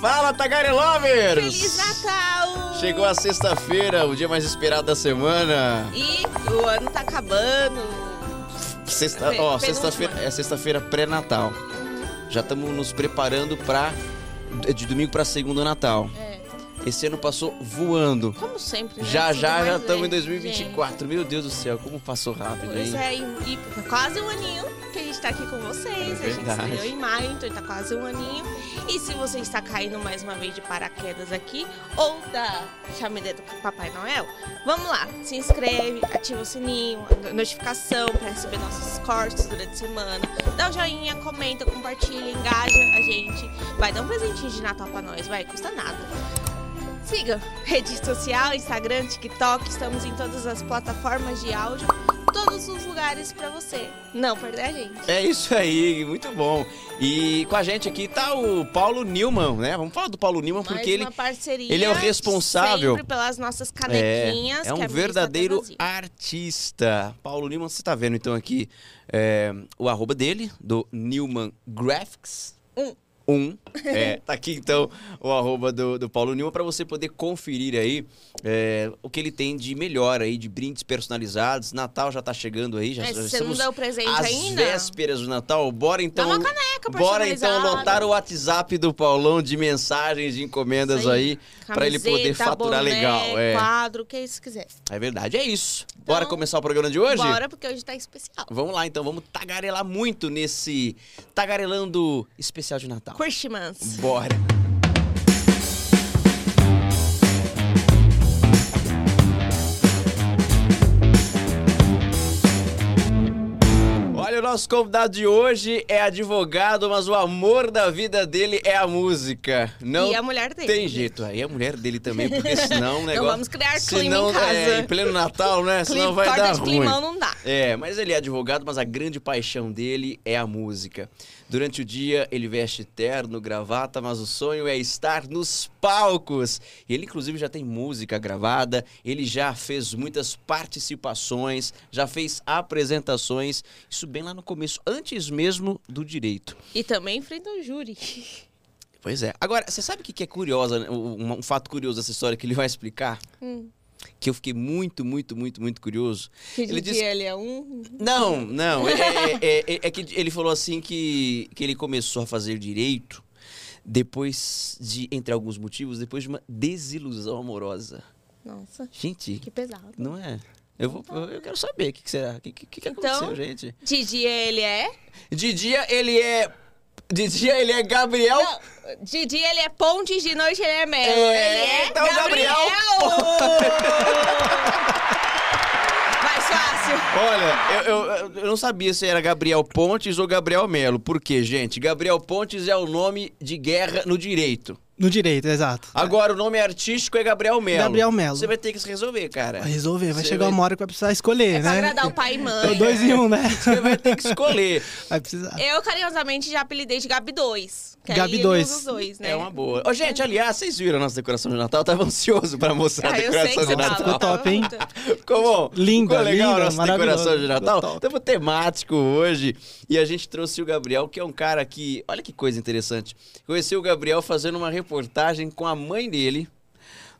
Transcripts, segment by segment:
Fala, Tagare Lovers! Feliz Natal! Chegou a sexta-feira, o dia mais esperado da semana. E o ano tá acabando. Sexta, ó, sexta-feira é sexta-feira pré-natal. Já estamos nos preparando para de domingo para segundo Natal. É, Esse ano passou voando. como sempre, né? Já já já estamos em lento, 2024. Meu Deus do céu, como passou rápido, Pois hein? é, e, e quase um aninho que a gente tá aqui com vocês. É a gente estreou em maio, então tá quase um aninho. E se você está caindo mais uma vez de paraquedas aqui, ou da chamineta do Papai Noel, vamos lá, se inscreve, ativa o sininho, notificação para receber nossos cortes durante a semana. Dá o joinha, comenta, compartilha, engaja a gente. Vai dar um presentinho de Natal pra nós, vai, custa nada. Siga rede social, Instagram, TikTok, estamos em todas as plataformas de áudio, todos os lugares pra você não perder a gente. É isso aí, muito bom. E com a gente aqui tá o Paulo Newman, né? Vamos falar do Paulo Newman Mais porque ele ele é o responsável. sempre pelas nossas é, canequinhas. é um que a Missa verdadeiro artista. Paulo Newman, você tá vendo então aqui é, o arroba dele, do Newman Graphics. Um. Um. É, tá aqui então o arroba do, do Paulo Newman para você poder conferir aí é, o que ele tem de melhor aí, de brindes personalizados. Natal já tá chegando aí, já, É, já você não estamos deu presente às ainda? vésperas do Natal. Bora então. Dá uma caneca Bora então lotar o WhatsApp do Paulão de mensagens, de encomendas Isso aí, para ele poder faturar boné, legal. É. quadro, o que você quiser. é verdade, é isso. Bora Então, começar o programa de hoje? Bora, porque hoje tá especial. Vamos lá então, vamos tagarelar muito nesse tagarelando especial de Natal. Christmas. Bora. Olha, o nosso convidado de hoje é advogado, mas o amor da vida dele é a música. Não e a mulher dele. tem jeito. Aí a mulher dele também, porque senão o negócio... vamos criar clima senão, em casa. É, em pleno Natal, né? Senão Clim- vai dar de ruim. climão não dá. É, mas ele é advogado, mas a grande paixão dele é a música. Durante o dia, ele veste terno, gravata, mas o sonho é estar nos palcos. Ele, inclusive, já tem música gravada, ele já fez muitas participações, já fez apresentações. Isso bem lá no começo, antes mesmo do direito. E também enfrenta o júri. Pois é. Agora, você sabe o que é curiosa, né? um, um fato curioso dessa história que ele vai explicar? Hum. Que eu fiquei muito, muito, muito, muito curioso. Que Ele disse- ele é um. Não, não. É, é- é- é que ele falou assim que, que ele começou a fazer direito depois de, entre alguns motivos, depois de uma desilusão amorosa. Nossa, Gente, que pesado. não é? Eu, vou, eu eu quero saber o que, que será. O que, que, que Então- aconteceu, gente? De dia ele é. De dia ele é. De dia ele é Gabriel. Não, de dia ele é Ponte, de noite ele é Melo. É, ele é então, Gabriel. Mais fácil. Olha, eu, eu, eu não sabia se era Gabriel Pontes ou Gabriel Melo. Por quê, gente? Gabriel Pontes é o nome de guerra no direito. No direito, exato. Agora, o nome artístico é Gabriel Melo. Gabriel Melo. Você vai ter que se resolver, cara. Vai resolver, vai Você chegar vai- uma hora que vai precisar escolher, É pra né? agradar o pai e É mãe. o dois em um, né? Você vai ter que escolher. Vai precisar. Eu carinhosamente já apelidei de Gabi 2. Que Gabi aí ele dois. né? É uma boa. Ô, gente, aliás, vocês viram a nossa decoração de Natal? Eu tava ansioso pra mostrar a Ah, eu sei decoração que de Natal. Ficou top, hein? Ficou bom? Linda, Ficou legal linda, a nossa decoração de Natal? Estamos temático hoje e a gente trouxe o Gabriel, que é um cara que... Olha que coisa interessante. Conheci o Gabriel fazendo uma reportagem com a mãe dele.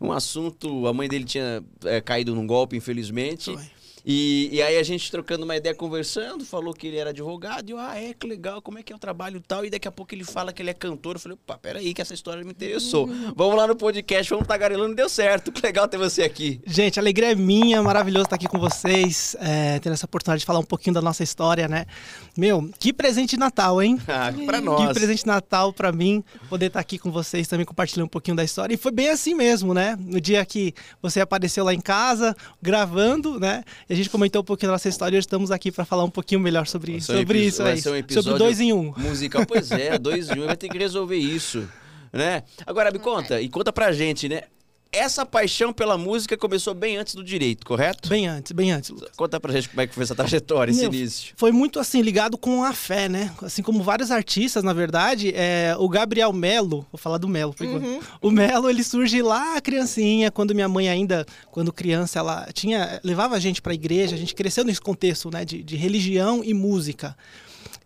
Um assunto... A mãe dele tinha é, caído num golpe, infelizmente. Foi. E, e aí a gente trocando uma ideia, conversando, falou que ele era advogado, e eu, ah, é, que legal, como é que é o trabalho e tal, e daqui a pouco ele fala que ele é cantor, eu falei, opa, peraí, que essa história me interessou. Vamos lá no podcast, vamos tagarelando, deu certo, que legal ter você aqui. Gente, a alegria é minha, maravilhoso estar aqui com vocês, é, ter essa oportunidade de falar um pouquinho da nossa história, né? Meu, que presente de Natal, hein? Ah, pra Que nós. presente de Natal pra mim, poder estar aqui com vocês também compartilhando um pouquinho da história. E foi bem assim mesmo, né? No dia que você apareceu lá em casa, gravando, né? E gente comentou um pouquinho da nossa história e hoje estamos aqui pra falar um pouquinho melhor sobre, Vai ser um sobre isso vai ser um episódio sobre dois em um. Musical, pois é, dois em um, vai ter que resolver isso, né? Agora, me conta, e conta pra gente, né? Essa paixão pela música começou bem antes do direito, correto? Bem antes, bem antes, Lucas. Conta pra gente como é que foi essa trajetória, esse Meu, início. Foi muito assim ligado com a fé, né? Assim como vários artistas, na verdade, é, o Gabriel Melo, vou falar do Melo por enquanto. O Melo, ele surge lá criancinha, quando minha mãe ainda, quando criança, ela tinha levava a gente pra igreja, a gente cresceu nesse contexto, né, de, de religião e música.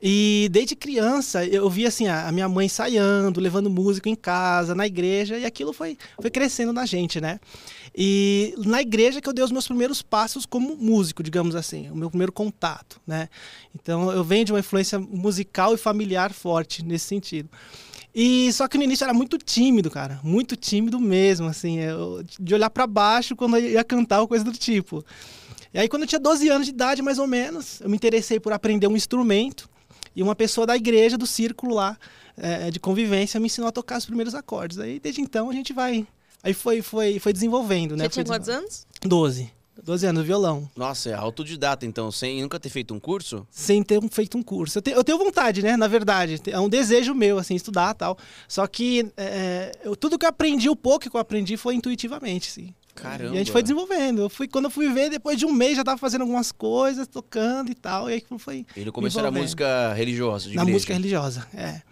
E desde criança eu vi assim a minha mãe ensaiando, levando música em casa, na igreja, e aquilo foi, foi crescendo na gente, né? E na igreja que eu dei os meus primeiros passos como músico, digamos assim, o meu primeiro contato, né? Então eu venho de uma influência musical e familiar forte nesse sentido. E só que no início era muito tímido, cara, muito tímido mesmo, assim, eu- de olhar pra baixo quando eu ia cantar ou coisa do tipo. E aí quando eu tinha 12 anos de idade, mais ou menos, eu me interessei por aprender um instrumento e uma pessoa da igreja, do círculo lá, eh, de convivência, me ensinou a tocar os primeiros acordes. Aí desde então a gente vai Aí foi, foi, foi desenvolvendo, né? Você tinha Foi quantos anos? desenvol- 12. 12 anos, violão. Nossa, é autodidata, então, sem nunca ter feito um curso? Sem ter feito um curso. Eu, te- eu tenho vontade, né? Na verdade. É um desejo meu, assim, estudar tal. Só que é, eu- tudo que eu aprendi, o pouco que eu aprendi, foi intuitivamente, sim. Caramba. E a gente foi desenvolvendo. Eu fui, quando eu fui ver, depois de um mês já tava fazendo algumas coisas, tocando e tal. E aí foi Ele começou na música religiosa, de na igreja. música religiosa, é.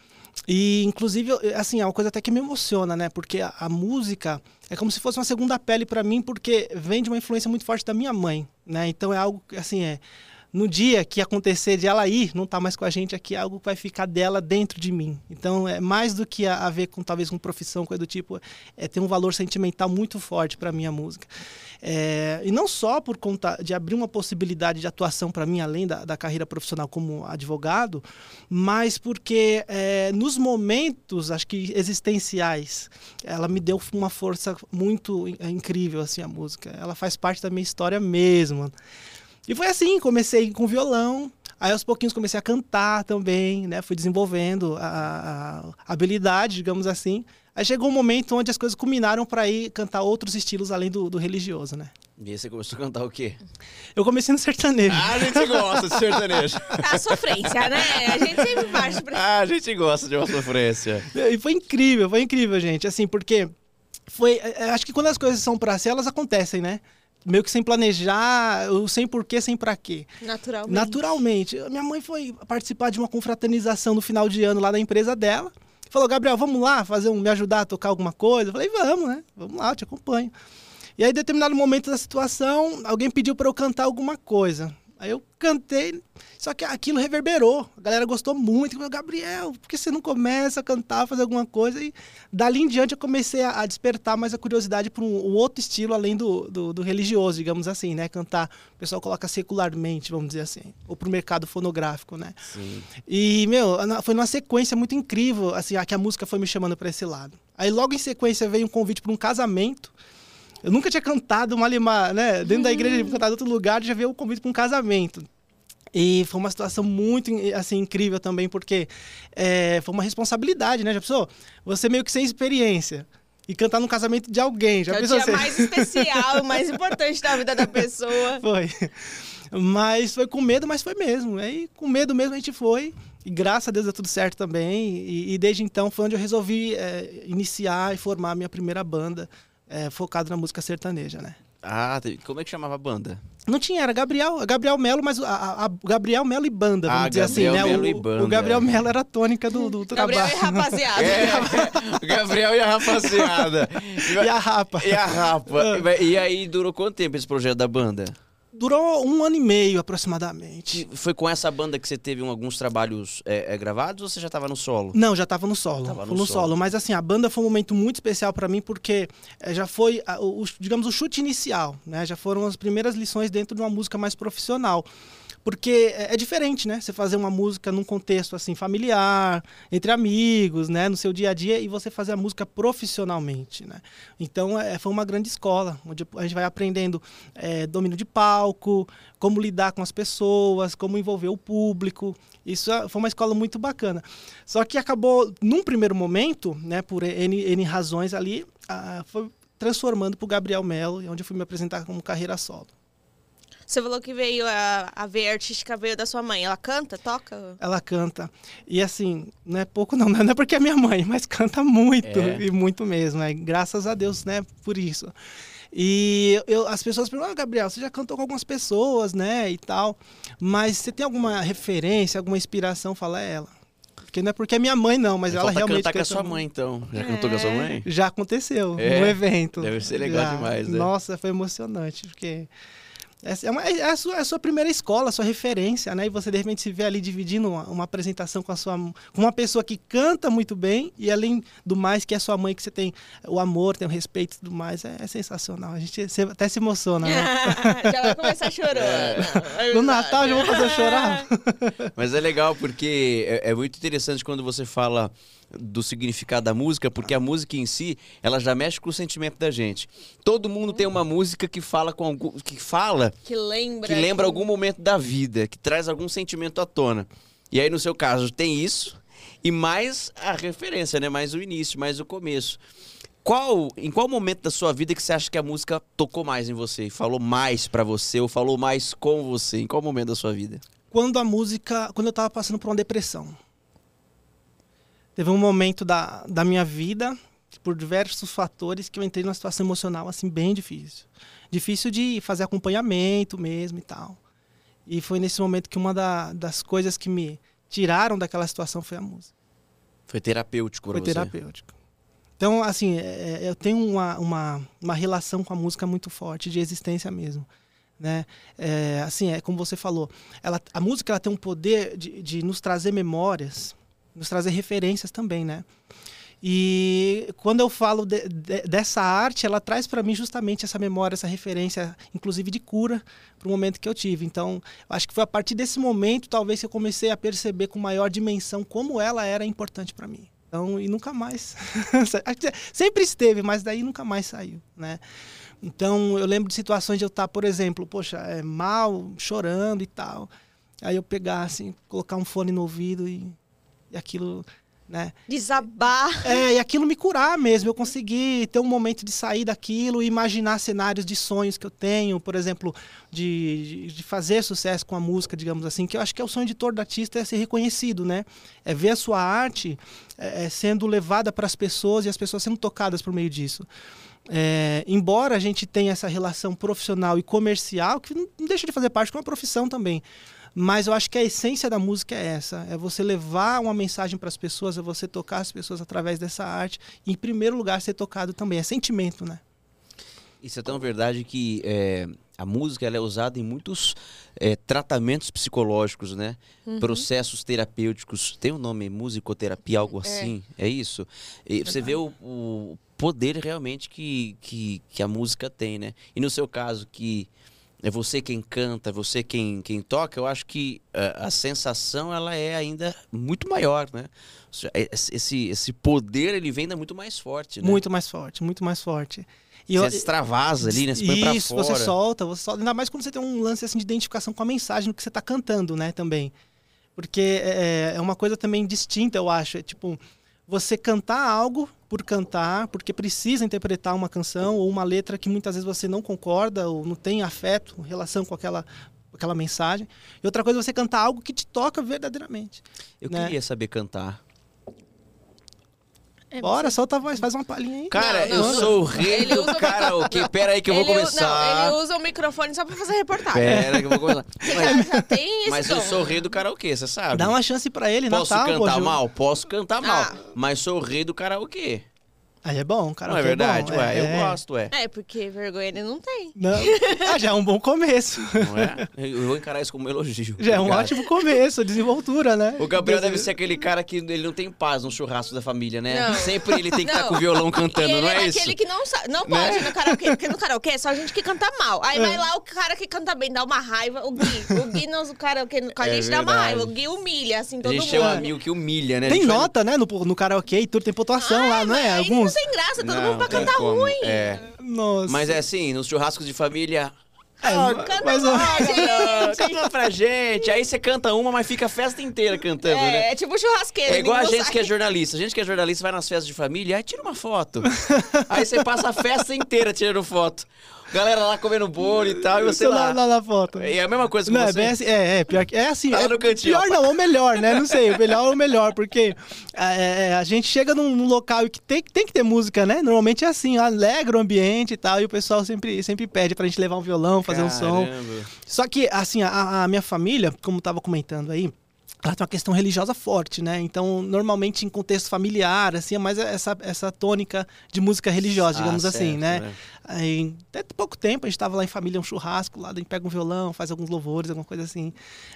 E, inclusive, assim, é uma coisa até que me emociona, né? Porque a, a música é como se fosse uma segunda pele para mim, porque vem de uma influência muito forte da minha mãe, né? Então é algo que, assim, é... No dia que acontecer de ela ir, não tá mais com a gente aqui, é algo que vai ficar dela dentro de mim. Então é mais do que a, ver com talvez com profissão, coisa do tipo, é ter um valor sentimental muito forte para minha música. É, e não só por conta de abrir uma possibilidade de atuação para mim, além da, da carreira profissional como advogado, mas porque é, nos momentos, acho que existenciais, ela me deu uma força muito é, incrível, assim, a música. Ela faz parte da minha história mesmo. E foi assim, comecei com violão, aí aos pouquinhos comecei a cantar também, né? Fui desenvolvendo a, a habilidade, digamos assim. Aí chegou um momento onde as coisas culminaram para ir cantar outros estilos além do, do religioso, né? E aí você começou a cantar o quê? Eu comecei no sertanejo. Ah, a gente gosta de sertanejo. A sofrência, né? A gente sempre parte pra... Ah, a gente gosta de uma sofrência. E foi incrível, foi incrível, gente. Assim, porque foi. é, Acho que quando as coisas são pra ser, elas acontecem, né? Meio que sem planejar, sem porquê, sem pra quê. Naturalmente. Naturalmente. Minha mãe foi participar de uma confraternização no final de ano lá da empresa dela. Falou, Gabriel, vamos lá fazer um, me ajudar a tocar alguma coisa? Eu falei, vamos, né? Vamos lá, eu te acompanho. E aí, em determinado momento da situação, alguém pediu para eu cantar alguma coisa. Aí eu cantei, só que aquilo reverberou. A galera gostou muito. Falou, Gabriel, por que você não começa a cantar, fazer alguma coisa? E dali em diante eu comecei a, despertar mais a curiosidade por um, um outro estilo, além do, do, do religioso, digamos assim, né? Cantar, o pessoal coloca secularmente, vamos dizer assim. Ou pro mercado fonográfico, né? Sim. E, meu, foi numa sequência muito incrível, assim, a que a música foi me chamando para esse lado. Aí logo em sequência veio um convite para um casamento. Eu nunca tinha cantado uma lima, né? Dentro da igreja, tinha cantado em outro lugar, já veio o convite para um casamento. E foi uma situação muito assim, incrível também, porque é, foi uma responsabilidade, né? Já pensou? Você meio que sem experiência. E cantar no casamento de alguém. Já Que é o pensou dia você? mais especial, mais importante da vida da pessoa. Foi. Mas foi com medo, mas foi mesmo. Aí com medo mesmo a gente foi. E graças a Deus deu tudo certo também. E, e desde então foi onde eu resolvi é, iniciar e formar a minha primeira banda, é, focado na música sertaneja, né? Ah, como é que chamava a banda? Não tinha, era Gabriel, Gabriel Melo, mas a, a- Gabriel Melo e banda, vamos Ah, dizer assim, Gabriel né? Melo o, e banda. o Gabriel Melo era a tônica do, do Gabriel trabalho. e rapaziada. É, o Gabriel e a rapaziada. E a Rapa. E a rapa. E aí durou quanto tempo esse projeto da banda? Durou um ano e meio aproximadamente. E Foi com essa banda que você teve um- alguns trabalhos é, é, gravados ou você já estava no solo? Não, já estava no solo. Tava no no solo. solo. Mas assim, a banda foi um momento muito especial para mim porque eh, já foi, a- o, o- digamos, o chute inicial, né? Já foram as primeiras lições dentro de uma música mais profissional. Porque é, é diferente, né? Você fazer uma música num contexto assim familiar, entre amigos, né, no seu dia a dia e você fazer a música profissionalmente, né? Então é, foi uma grande escola, onde a gente vai aprendendo é, domínio de palco, como lidar com as pessoas, como envolver o público. Isso é- foi uma escola muito bacana. Só que acabou, num primeiro momento, né, por N, N razões ali, ah, foi transformando para o Gabriel Melo, onde eu fui me apresentar como carreira solo. Você falou que veio a, a veia artística veio da sua mãe. Ela canta, toca? Ela canta. E assim, não é pouco não, não é porque é minha mãe, mas canta muito, É. e muito mesmo. É, graças a Deus, né, por isso. E eu, as pessoas perguntam, ah, Gabriel, você já cantou com algumas pessoas, né, e tal. Mas você tem alguma referência, alguma inspiração? Fala, é ela. Porque não é porque é minha mãe, não, mas ela Falta realmente cantar com a sua mãe, então. Já cantou com a sua mãe? Já aconteceu É? no evento. Deve ser legal Já. demais, né? Nossa, foi emocionante, porque é, uma, é, a sua, é a sua primeira escola, a sua referência, né? E você de repente se vê ali dividindo uma, uma apresentação com a sua com uma pessoa que canta muito bem e além do mais que é sua mãe que você tem o amor, tem o respeito e tudo mais, é, é sensacional. A gente até se emociona. Né? já vai começar chorando. É. No Natal já vou fazer chorar. Mas é legal porque é, é muito interessante quando você fala do significado da música, porque a música em si, ela já mexe com o sentimento da gente. Todo mundo tem uma música que fala com algum, que fala que lembra que lembra algum momento da vida, que traz algum sentimento à tona. E aí no seu caso tem isso e mais a referência, né? Mais o início, mais o começo. Qual, em qual momento da sua vida que você acha que a música tocou mais em você, falou mais para você ou falou mais com você? Em qual momento da sua vida? Quando a música, quando eu tava passando por uma depressão. Teve um momento da, da minha vida, por diversos fatores, que eu entrei numa situação emocional assim bem difícil. Difícil de fazer acompanhamento mesmo e tal. E foi nesse momento que uma da, das coisas que me tiraram daquela situação foi a música. Foi terapêutico Foi você. terapêutico. Então, assim, é, é, eu tenho uma, uma, uma relação com a música muito forte, de existência mesmo. Né? É, assim, é como você falou, ela, a música ela tem um poder de, de nos trazer memórias nos trazer referências também, né? E quando eu falo de, de, dessa arte, ela traz para mim justamente essa memória, essa referência, inclusive de cura, para o momento que eu tive. Então, acho que foi a partir desse momento, talvez, que eu comecei a perceber com maior dimensão como ela era importante para mim. Então, e nunca mais. Sempre esteve, mas daí nunca mais saiu, né? Então, eu lembro de situações de eu estar, por exemplo, poxa, é, mal, chorando e tal. Aí eu pegar, assim, colocar um fone no ouvido e e aquilo, né? Desabar. É, e aquilo me curar mesmo. Eu consegui ter um momento de sair daquilo e imaginar cenários de sonhos que eu tenho, por exemplo, de, de fazer sucesso com a música, digamos assim, que eu acho que é o sonho de todo artista é ser reconhecido, né? É ver a sua arte é, é sendo levada para as pessoas e as pessoas sendo tocadas por meio disso. É, embora a gente tenha essa relação profissional e comercial, que não deixa de fazer parte de uma profissão também. Mas eu acho que a essência da música é essa: é você levar uma mensagem para as pessoas, é você tocar as pessoas através dessa arte. E, em primeiro lugar, ser tocado também. É sentimento, né? Isso é tão verdade que é, a música ela é usada em muitos é, tratamentos psicológicos, né? Uhum. Processos terapêuticos. Tem o um nome musicoterapia, algo é. assim. É isso. E você vê o, o, poder realmente que, que, que a música tem, né? E no seu caso, que é você quem canta, é você quem, quem toca, eu acho que uh, a sensação ela é ainda muito maior, né? Esse, esse poder ele vem ainda muito mais forte, né? Muito mais forte, muito mais forte. E você eu, extravasa ali, né? Você põe isso, pra fora. você solta, você solta. Ainda mais quando você tem um lance assim, de identificação com a mensagem que você está cantando, né? Também. Porque é, é uma coisa também distinta, eu acho. É tipo, você cantar algo por cantar, porque precisa interpretar uma canção ou uma letra que muitas vezes você não concorda ou não tem afeto, relação com aquela aquela mensagem. E outra coisa é você cantar algo que te toca verdadeiramente. Eu né? queria saber cantar. É, Bora, solta a voz, faz uma palhinha aí. Cara, não, não, eu sou o rei do karaokê. Pera aí que eu vou começar. Não, ele usa o microfone só pra fazer reportagem. Pera que eu vou começar. Mas, já tem esse mas eu sou o rei do karaokê, você sabe. Dá uma chance pra ele, Posso Natal, cantar mal? Posso cantar mal. Ah. Mas sou o rei do karaokê. Aí é bom, cara. Não é verdade, é ué. É, eu é. gosto, ué. É, porque vergonha ele não tem. Não. Ah, já é um bom começo. Não é? Eu vou encarar isso como um elogio. Já é um ótimo começo, desenvoltura, né? O Gabriel deve ser aquele cara que ele não tem paz no churrasco da família, né? Não. Sempre ele tem que estar tá com o violão cantando, não é, é isso? aquele que não sabe. Não pode né? no karaokê, porque no karaokê é só gente que canta mal. Aí é. vai lá o cara que canta bem, dá uma raiva. O Gui. O Gui no karaokê com a é gente dá uma raiva. O Gui humilha, assim, todo mundo. A gente mundo. é um amigo que humilha, né? Tem nota, vai... né? No, no karaokê e tudo, tem pontuação ah, lá, não é? Alguns... não tem graça, todo não. mundo pra cantar ruim. É. Nossa. Mas é assim, nos churrascos de família. É, oh, canta mas, pra gente. Canta pra gente. Aí você canta uma, mas fica a festa inteira cantando, é, né? É tipo churrasqueiro. É igual a gente que é jornalista. A gente que é jornalista vai nas festas de família, aí tira uma foto. aí você passa a festa inteira tirando foto. Galera lá comendo bolo e tal, e você lá. lá na foto. É a mesma coisa que não, você. É, assim, é, é, pior que. É assim. Tá é, cantinho, pior ó. não, ou melhor, né? Não sei, o melhor ou melhor, porque é, é, a gente chega num, num, local que tem, tem que ter música, né? Normalmente é assim, alegra o ambiente e tal, e o pessoal sempre, sempre pede pra gente levar um violão, fazer Caramba. um som. Só que, assim, a, a minha família, como tava comentando aí, ela tem uma questão religiosa forte, né? Então, normalmente em contexto familiar, assim, é mais essa, essa tônica de música religiosa, digamos Ah, assim, certo, né? Aí, até pouco tempo, a gente estava lá em família, um churrasco, lá a gente pega um violão, faz alguns louvores, alguma coisa assim.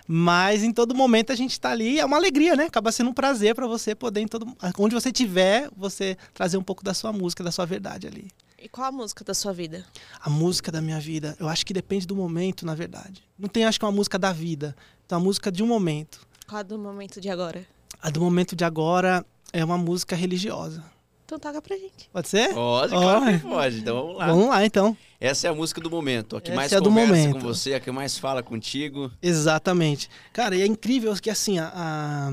Mas em todo momento a gente está ali, é uma alegria, né? Acaba sendo um prazer para você poder, em todo, onde você estiver, você trazer um pouco da sua música, da sua verdade ali. E qual a música da sua vida? A música da minha vida, eu acho que depende do momento, na verdade. Não tem, acho que, uma música da vida. Então, a música de um momento. Qual a do momento de agora? A do momento de agora é uma música religiosa. Então toca pra gente. Pode ser? Pode, Ó, claro que pode. Então vamos lá. Vamos lá, então. Essa é a música do momento, a que Essa mais é conversa momento. com você, a que mais fala contigo. Exatamente. Cara, e é incrível que assim, a, a-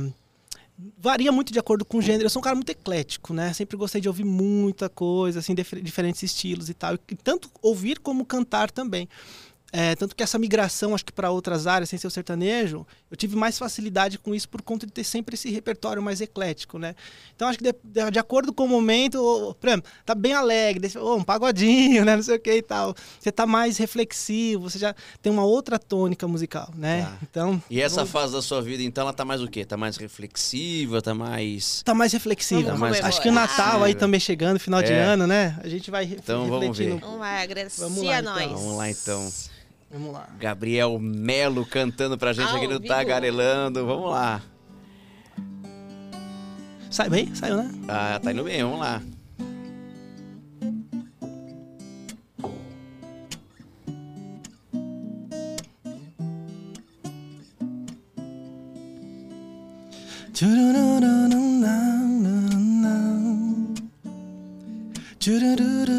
varia muito de acordo com o gênero. Eu sou um cara muito eclético, né? Sempre gostei de ouvir muita coisa, assim, difer- diferentes estilos e tal. E tanto ouvir como cantar também. É, tanto que essa migração, acho que para outras áreas, sem ser o sertanejo, eu tive mais facilidade com isso por conta de ter sempre esse repertório mais eclético, né? Então acho que de, de- de acordo com o momento, por exemplo, tá bem alegre, deixa- ô, um pagodinho, né? Não sei o que e tal. Você tá mais reflexivo, você já tem uma outra tônica musical, né? Tá. Então. E essa vamos- fase da sua vida, então, ela tá mais o quê? Tá mais reflexiva, tá mais... Tá mais reflexiva. Vamos mais. Acho que o Natal aí também chegando, final de É. ano, né? A gente vai Então, vamos refletindo. ver. Vamos lá, agradecer Vamos lá, a então. nós. Vamos lá, então. Vamos lá. Gabriel Melo cantando pra gente Ao aqui no vivo. Tagarelando. Vamos lá. Sai bem? Saiu, né? Ah, tá indo bem, vamos lá. Espírito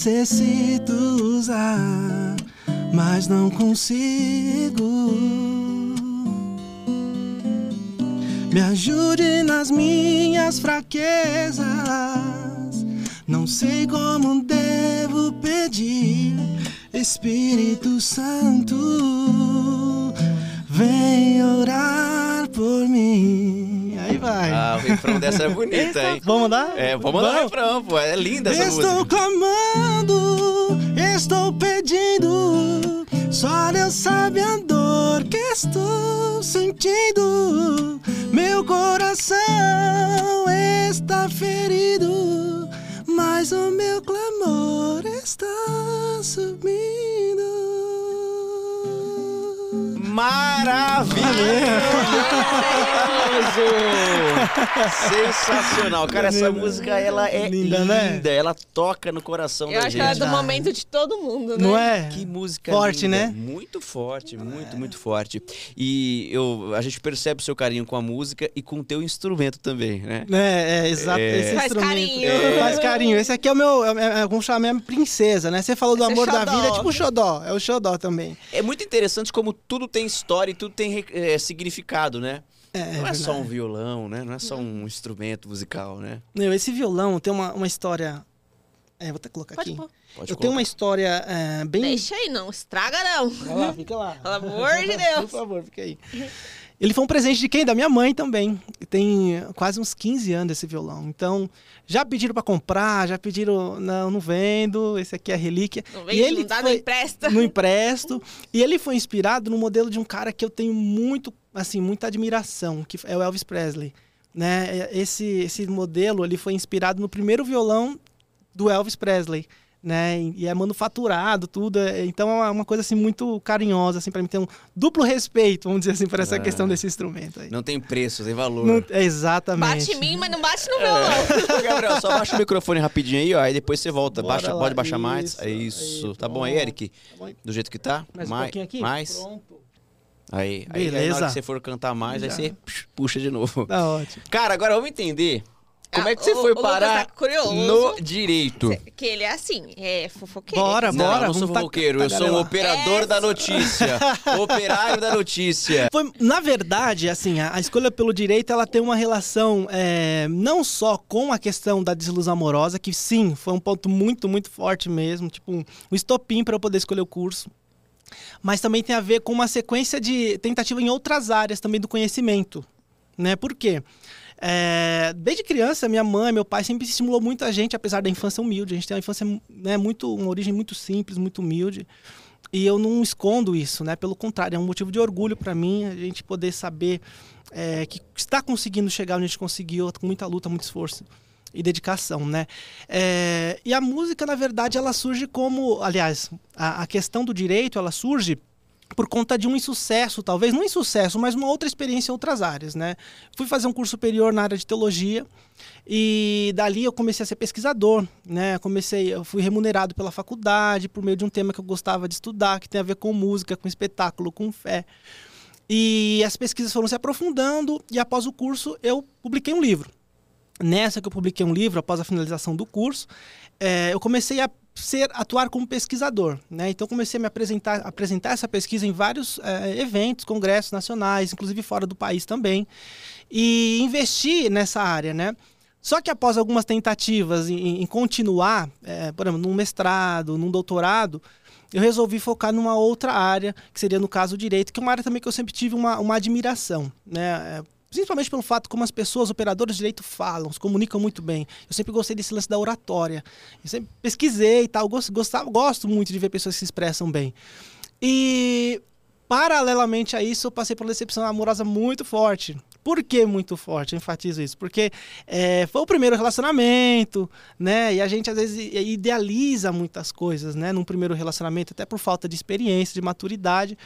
necessito usar, mas não consigo. Me ajude nas minhas fraquezas. Não sei como devo pedir. Espírito Santo, vem orar refrão dessa é bonita, hein? Vamos mandar? É, vamos mandar o refrão, pô. É linda essa Estou música. clamando, estou pedindo. Só Deus sabe a dor que estou sentindo. Meu coração está ferido, mas o meu clamor está subindo. Maravilhoso! Sensacional. Cara, essa música, ela é linda, Linda, né? Ela toca no coração Eu da acho que ela é gente. do momento de todo mundo, né? Não é? Que música Forte, linda. né? Muito forte, muito, muito forte. E eu, a gente percebe o seu carinho com a música e com o teu instrumento também, né? É, é, exato. É. Esse Faz instrumento. carinho. É, Faz carinho. Esse aqui é o meu, é, é, vamos chamar minha princesa, né? Você falou do Esse é amor da vida, é tipo o xodó. É o xodó também. É muito interessante como tudo tem história e tudo tem é, significado, né? É, Não é só um verdade. violão, né? Não é só um instrumento musical, né? Meu, esse violão tem uma, uma história... É, vou até colocar Pode aqui. pôr. Pode Eu tenho uma colocar. história é, bem... Deixa aí, não. Estraga não. Vai lá, fica lá. Pelo amor de Deus. Por favor, fica aí. Ele foi um presente de quem? Da minha mãe também. Tem quase uns 15 anos esse violão. Então, já pediram pra comprar, já pediram, não, não vendo, esse aqui é relíquia. Não e vem, ele não dá, não foi, empresta. não empresto. E ele foi inspirado no modelo de um cara que eu tenho muito, assim, muita admiração, que é o Elvis Presley. Né? Esse, esse modelo ele foi inspirado no primeiro violão do Elvis Presley. Né? E é manufaturado, tudo. é- Então é uma coisa assim muito carinhosa, assim, para mim ter um duplo respeito, vamos dizer assim, por essa Ah. questão desse instrumento aí. Não tem preço, tem valor. Não- é exatamente. Bate em mim, mas não bate no violão. Ô, Gabriel, só baixa o microfone rapidinho aí, ó. Aí depois você volta. Bora Baixa, lá. pode baixar mais. Isso, É isso. aí, tá bom aí. Eric? Tá bom? Do jeito que tá? Mais um mais. pouquinho aqui? Mais. Pronto. Aí, aí, aí na Beleza. hora que você for cantar mais, aí Já. você psh, puxa de novo. Tá ótimo. Cara, agora vamos entender Como Ah, é que você o- foi o parar tá no direito? Que ele é assim, é fofoqueiro. Bora, Não, bora. eu não sou vamos tá- fofoqueiro, eu sou o operador É, da notícia. operário da notícia. Foi, na verdade, assim, a, a escolha pelo direito, ela tem uma relação é, não só com a questão da desilusão amorosa, que sim, foi um ponto muito, muito forte mesmo, tipo um, um estopim para eu poder escolher o curso, mas também tem a ver com uma sequência de tentativa em outras áreas também do conhecimento, né? Por quê? É, desde criança, minha mãe, meu pai sempre estimulou muito a gente, apesar da infância humilde. A gente tem uma infância, né, muito, uma origem muito simples, muito humilde. E eu não escondo isso, né? Pelo contrário, é um motivo de orgulho para mim a gente poder saber é, que está conseguindo chegar onde a gente conseguiu com muita luta, muito esforço e dedicação, né? É, e a música, na verdade, ela surge como, aliás, a, a questão do direito, ela surge por conta de um insucesso, talvez não insucesso, mas uma outra experiência em outras áreas, né? Fui fazer um curso superior na área de teologia e dali eu comecei a ser pesquisador, né? Comecei, eu fui remunerado pela faculdade por meio de um tema que eu gostava de estudar, que tem a ver com música, com espetáculo, com fé. E as pesquisas foram se aprofundando e após o curso eu publiquei um livro. Nessa que eu publiquei um livro, após a finalização do curso, eh, eu comecei a ser atuar como pesquisador, né? Então comecei a me apresentar, apresentar essa pesquisa em vários eh, eventos, congressos nacionais, inclusive fora do país também, e investir nessa área, né? Só que após algumas tentativas em, em continuar, eh, por exemplo, num mestrado, num doutorado, eu resolvi focar numa outra área, que seria no caso o direito, que é uma área também que eu sempre tive uma, uma admiração, né? Principalmente pelo fato como as pessoas, operadores de direito, falam, se comunicam muito bem. Eu sempre gostei desse lance da oratória. Eu sempre pesquisei e tal, gostava, gosto muito de ver pessoas que se expressam bem. E paralelamente a isso, eu passei por uma decepção amorosa muito forte. Por que muito forte? Eu enfatizo isso. Porque é, foi o primeiro relacionamento, né? E a gente às vezes idealiza muitas coisas, né? Num primeiro relacionamento, até por falta de experiência, de maturidade.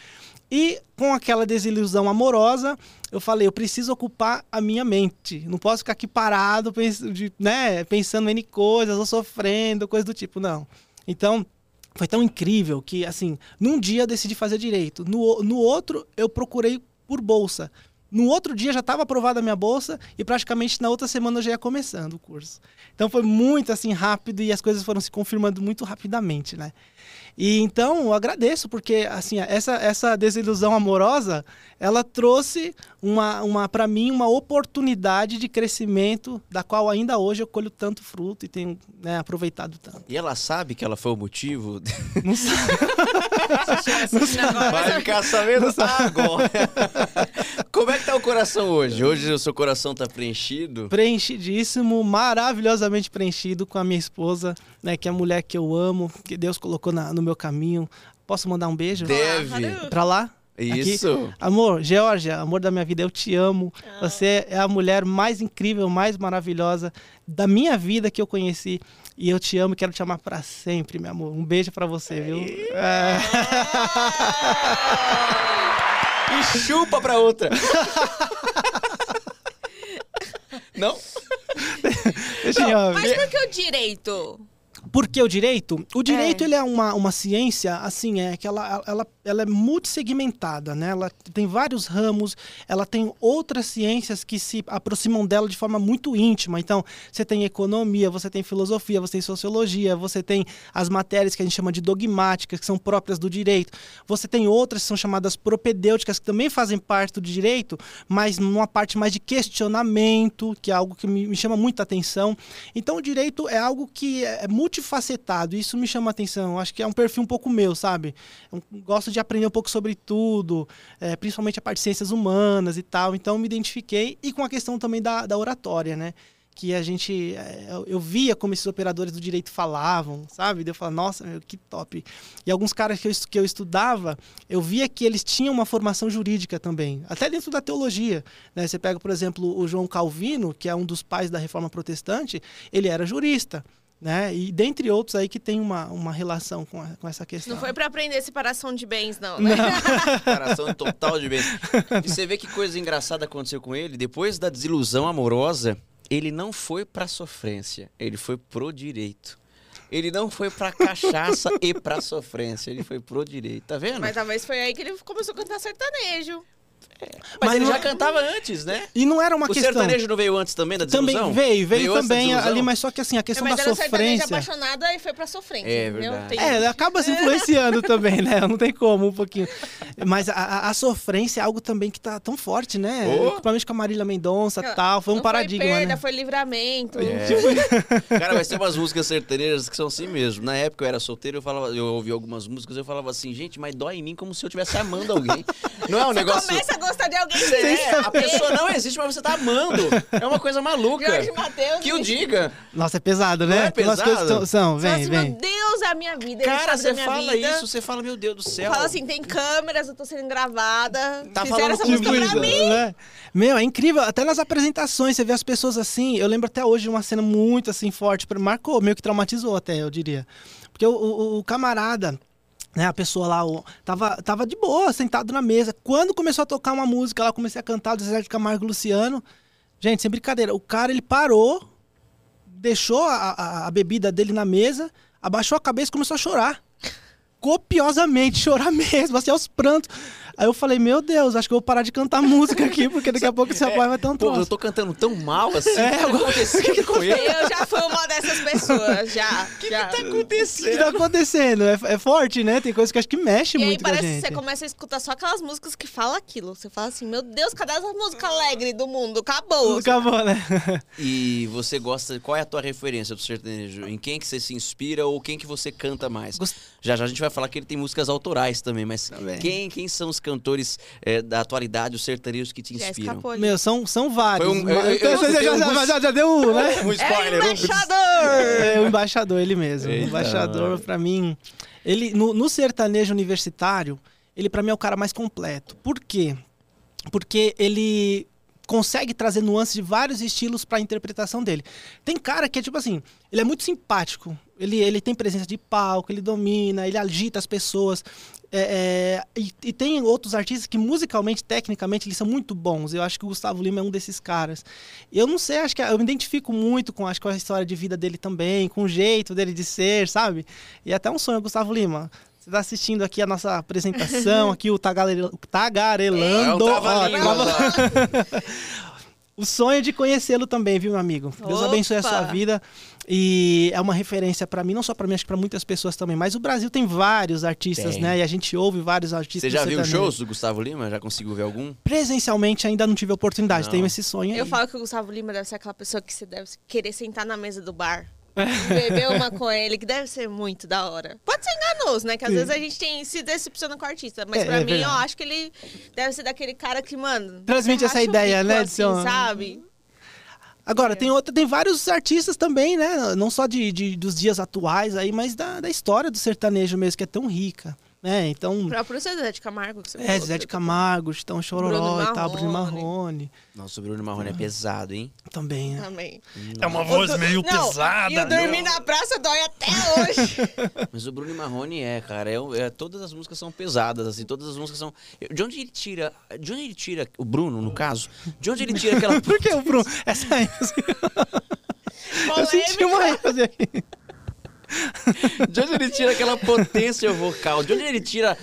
E com aquela desilusão amorosa, eu falei, eu preciso ocupar a minha mente. Não posso ficar aqui parado, né, pensando em coisas, ou sofrendo, coisa do tipo, não. Então, foi tão incrível que, assim, num dia eu decidi fazer direito. No, no outro, eu procurei por bolsa. No outro dia já estava aprovada a minha bolsa e praticamente na outra semana eu já ia começando o curso. Então foi muito assim rápido e as coisas foram se confirmando muito rapidamente, né? E então eu agradeço porque assim essa essa desilusão amorosa ela trouxe uma, uma para mim uma oportunidade de crescimento da qual ainda hoje eu colho tanto fruto e tenho né, aproveitado tanto. E ela sabe que ela foi o motivo? Não sei. Vai ficar sabendo agora. Como é que tá o coração hoje? Hoje o seu coração tá preenchido? preenchidíssimo, maravilhosamente preenchido com a minha esposa, né, que é a mulher que eu amo, que Deus colocou na- no meu caminho. Posso mandar um beijo? Deve. Pra lá? Isso. Amor, Georgia, amor da minha vida, eu te amo. Você é a mulher mais incrível, mais maravilhosa da minha vida que eu conheci. E eu te amo e quero te amar pra sempre, meu amor. Um beijo pra você, viu? É. E chupa pra outra. Não? Deixa eu Mas por que o direito? Por que o direito? O direito É. ele é uma, uma ciência, assim, é que ela, ela, ela é multissegmentada, né? Ela tem vários ramos, ela tem outras ciências que se aproximam dela de forma muito íntima. Então, você tem economia, você tem filosofia, você tem sociologia, você tem as matérias que a gente chama de dogmáticas, que são próprias do direito. Você tem outras que são chamadas propedêuticas, que também fazem parte do direito, mas numa parte mais de questionamento, que é algo que me, chama muita atenção. Então, o direito é algo que é multifacetado, e isso me chama atenção. Acho que é um perfil um pouco meu, sabe? Eu gosto de aprender um pouco sobre tudo, é, principalmente a parte de ciências humanas e tal. Então, me identifiquei, e com a questão também da, da oratória, né? que a gente é, eu- via como esses operadores do direito falavam, sabe? Eu falava, nossa, meu, que top. E alguns caras que eu, que eu estudava, eu via que eles tinham uma formação jurídica também, até dentro da teologia. Né? Você pega, por exemplo, o João Calvino, que é um dos pais da reforma protestante, ele era jurista. Né? E dentre outros aí que tem uma, uma relação com, a- com essa questão. Não foi pra aprender separação de bens, não, né? Separação total de bens. E você vê que coisa engraçada aconteceu com ele. Depois da desilusão amorosa, ele não foi pra sofrência, ele foi pro direito. Ele não foi pra cachaça e pra sofrência, ele foi pro direito. Tá vendo? Mas talvez foi aí que ele começou a cantar sertanejo. Mas, Mas ele não- já cantava antes, né? E não era uma o questão. sertanejo não veio antes também da Também desilusão? veio, veio, antes da também ali, mas só que assim, a questão mas da o sertanejo sofrência. apaixonada e foi pra sofrência, É verdade. Tem- É, acaba se influenciando também, né? Não tem como, um pouquinho. Mas a, a- a sofrência é algo também que tá tão forte, né? Oh. Principalmente com a Marília Mendonça e tal. Foi um não paradigma, Foi perda, né? foi livramento. É. Cara, vai ser umas músicas sertanejas que são assim mesmo. Na época eu era solteiro, eu falava, eu ouvi algumas músicas, eu falava assim, gente, mas dói em mim como se eu estivesse amando alguém. Não é um Você negócio. começa gostar de alguém Você é, a pessoa não existe, mas você tá amando. É uma coisa maluca. Jorge Mateus. Que o diga. Nossa, é pesado, Não né? é Tem umas coisas pesado? são, vem, assim, vem. Meu Deus, é a minha vida. ele Cara, você fala vida. isso, você fala, meu Deus do céu. Fala assim, tem câmeras, eu tô sendo gravada. Tá Fizeram falando essa música pra Tipo mim. né? Meu, é incrível. Até nas apresentações, você vê as pessoas assim. Eu lembro até hoje de uma cena muito assim forte. Marcou, meio que traumatizou até, eu diria. Porque o, o- o camarada. Né, a pessoa lá o, tava, tava de boa, sentado na mesa. Quando começou a tocar uma música, lá comecei a cantar do Zé de Camargo e Luciano. Gente, sem brincadeira, o cara ele parou, deixou a, a- a bebida dele na mesa, abaixou a cabeça e começou a chorar copiosamente, chorar mesmo, assim, aos prantos. Aí eu falei, meu Deus, acho que eu vou parar de cantar música aqui, porque daqui a pouco esse rapaz vai ter um Pô, eu troço. tô cantando tão mal assim. É, o que tá acontecendo com ele? Eu já fui uma dessas pessoas, já. O que, que tá O que acontecendo? tá acontecendo? É, é forte, né? Tem coisa que acho que mexe E aí muito com a parece que gente. você começa a escutar só aquelas músicas que falam aquilo. Você fala assim, meu Deus, cadê essa música alegre do mundo? Acabou. Acabou, né? E você gosta, qual é a tua referência do sertanejo? Em quem que você se inspira ou quem que você canta mais? Gost- Já já a gente vai falar que ele tem músicas autorais também, mas Também. quem, quem são os cantores é, da atualidade, os sertanejos que te Já inspiram? Meu, são, são vários. Foi um- eu- eu- Então, eu escutei já, um já, já, já deu um, né? Um É o spoiler. um- embaixador! É o embaixador, ele mesmo. Eita. O embaixador, pra mim. Ele, no, no sertanejo universitário, ele pra mim é o cara mais completo. Por quê? Porque ele consegue trazer nuances de vários estilos pra interpretação dele. Tem cara que é tipo assim, ele é muito simpático. Ele, ele tem presença de palco, ele domina, ele agita as pessoas. É, é, e, e tem outros artistas que musicalmente, tecnicamente, eles são muito bons. Eu acho que o Gustavo Lima é um desses caras. Eu não sei, acho que eu me identifico muito com, acho, com a história de vida dele também, com o jeito dele de ser, sabe? E é até um sonho, Gustavo Lima. Você está assistindo aqui a nossa apresentação, aqui o tagarel- o É um tagarelando. ó, o sonho de conhecê-lo também, viu, meu amigo? Deus Opa! abençoe a sua vida. E é uma referência pra mim, não só pra mim, acho que pra muitas pessoas também. Mas o Brasil tem vários artistas, Tem. né? E a gente ouve vários artistas. Você já viu sertanejo. shows do Gustavo Lima? Já conseguiu ver algum? Presencialmente ainda não tive a oportunidade, Não. tenho esse sonho. Eu aí. falo que o Gustavo Lima deve ser aquela pessoa que você deve querer sentar na mesa do bar. Beber uma com ele, que deve ser muito da hora. Pode ser enganoso, né? Que às vezes a gente tem, se decepciona com o artista. Mas É, pra é mim, eu verdade. acho que ele deve ser daquele cara que, mano. Transmite você essa racha o ideia, bico né, de Assim, ser um- sabe? Agora, tem, outra, tem vários artistas também, né? Não só de, de- dos dias atuais aí, mas da, da história do sertanejo mesmo, que é tão rica. Né? Então, O próprio Zé de Camargo. Que você é, falou, Zé de você- Camargo, Chitão Chororó Bruno e tal, Bruno Marrone. Nossa, o Bruno Marrone é pesado, hein? também, né? Também. É uma voz meio Não, pesada. E o dormir na praça dói até hoje. Mas o Bruno Marrone é, cara. É, é- todas as músicas são pesadas, assim. Todas as músicas são. De onde ele tira. De onde ele tira. O Bruno, no caso. De onde ele tira aquela. Por que o Bruno? Essa aí, eu senti uma ênfase aí. De onde ele tira aquela potência vocal? De onde ele tira.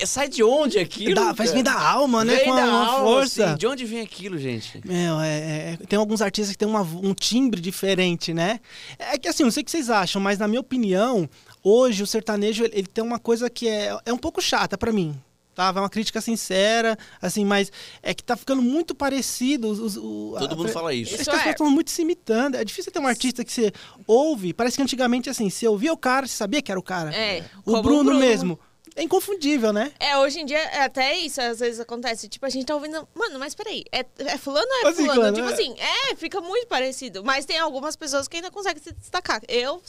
é, Sai de onde aquilo? Dá, faz vir da alma, né? Vem Com uma alma, força. assim. De onde vem aquilo, gente? Meu, é, é- tem alguns artistas que têm uma- um timbre diferente, né? É que assim, não sei o que vocês acham, mas na minha opinião, hoje o sertanejo ele, ele tem uma coisa que é, é um pouco chata pra mim. Tá? Vai uma crítica sincera, assim, mas é que tá ficando muito parecido. os- os- o- Todo a- mundo a- fala isso. As Isso pessoas é. estão muito se imitando. É difícil ter um artista que você ouve. Parece que antigamente, assim, você ouvia o cara, você sabia que era o cara. É. O como Bruno, mesmo. É inconfundível, né? É, hoje em dia, é até isso às vezes acontece. Tipo, a gente tá ouvindo. Mano, mas peraí, é, é fulano ou é Assim, fulano? claro, tipo é. assim, é, fica muito parecido. Mas tem algumas pessoas que ainda conseguem se destacar. Eu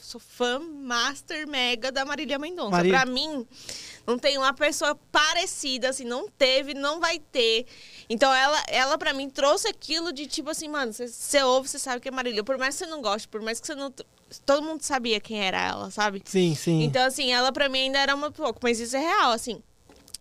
sou fã master mega da Marília Mendonça. Marília. Pra mim, não tem uma pessoa parecida, assim, não teve, não vai ter. Então ela, ela pra mim, trouxe aquilo de tipo assim, mano, você- você ouve, você sabe que é Marília. Por mais que você não goste, por mais que você não. Todo mundo sabia quem era ela, sabe? Sim, sim. Então, assim, ela pra mim ainda era uma pouco, mas isso é real, assim.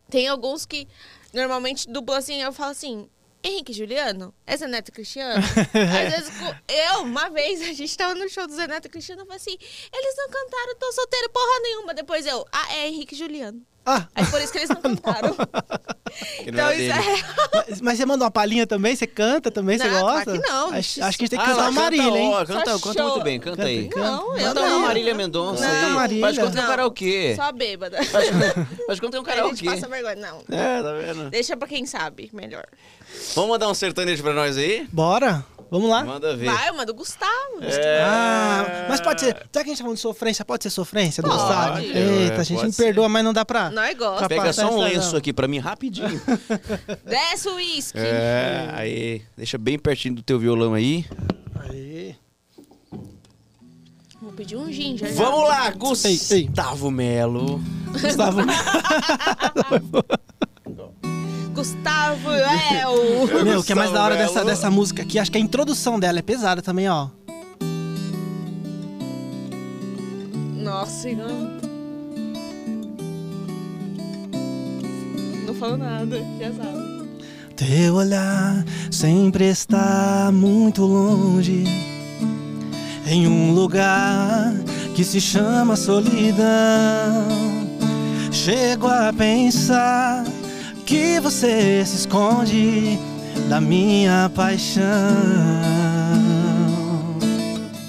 Tem alguns que normalmente dublam assim, eu falo assim. Henrique Juliano? É Zé Neto e Cristiano? Às vezes, eu, uma vez, a gente tava no show do Zé Neto e Cristiano, eu falei assim, eles não cantaram Tô Solteiro porra nenhuma. Depois eu, ah, é Henrique Juliano. Ah, Aí por isso que eles não cantaram. Que não Então era isso dele. é. Mas, mas você manda uma palhinha também? Você canta também? Você Não, gosta? claro que não. Acho, acho que a gente tem que Ah, cantar ela uma Marília, canta, hein? ó, canta, canta muito bem, canta aí. Canta, Não, eu Canta não. uma Marília Mendonça Não. aí. Marília. Mas canta um karaokê. Só bêbada. Mas canta um A gente karaokê. passa vergonha. Não. É, tá vendo? Deixa pra quem sabe melhor. Vamos mandar um sertanejo pra nós aí? Bora, vamos lá. Manda ver. Vai, manda o Gustavo. É. Ah, mas pode ser. Já que a gente tá falando de sofrência, pode ser sofrência do Pode. Gustavo? É, Eita, a gente me ser. perdoa, mas não dá pra. Nós gosta. Pega só um lenço não. aqui pra mim rapidinho. Desce o uísque. É, aí. Deixa bem pertinho do teu violão aí. Aí. Vou pedir um gin já. já. Vamos lá, Ei, ei. Gustavo Melo. Gustavo. É o. Meu, o que é mais da hora dessa, dessa música aqui, acho que a introdução dela é pesada também, ó. Nossa, não. Não falou nada, já sabe. Teu olhar sempre está muito longe, em um lugar que se chama solidão. Chego a pensar que você se esconde da minha paixão.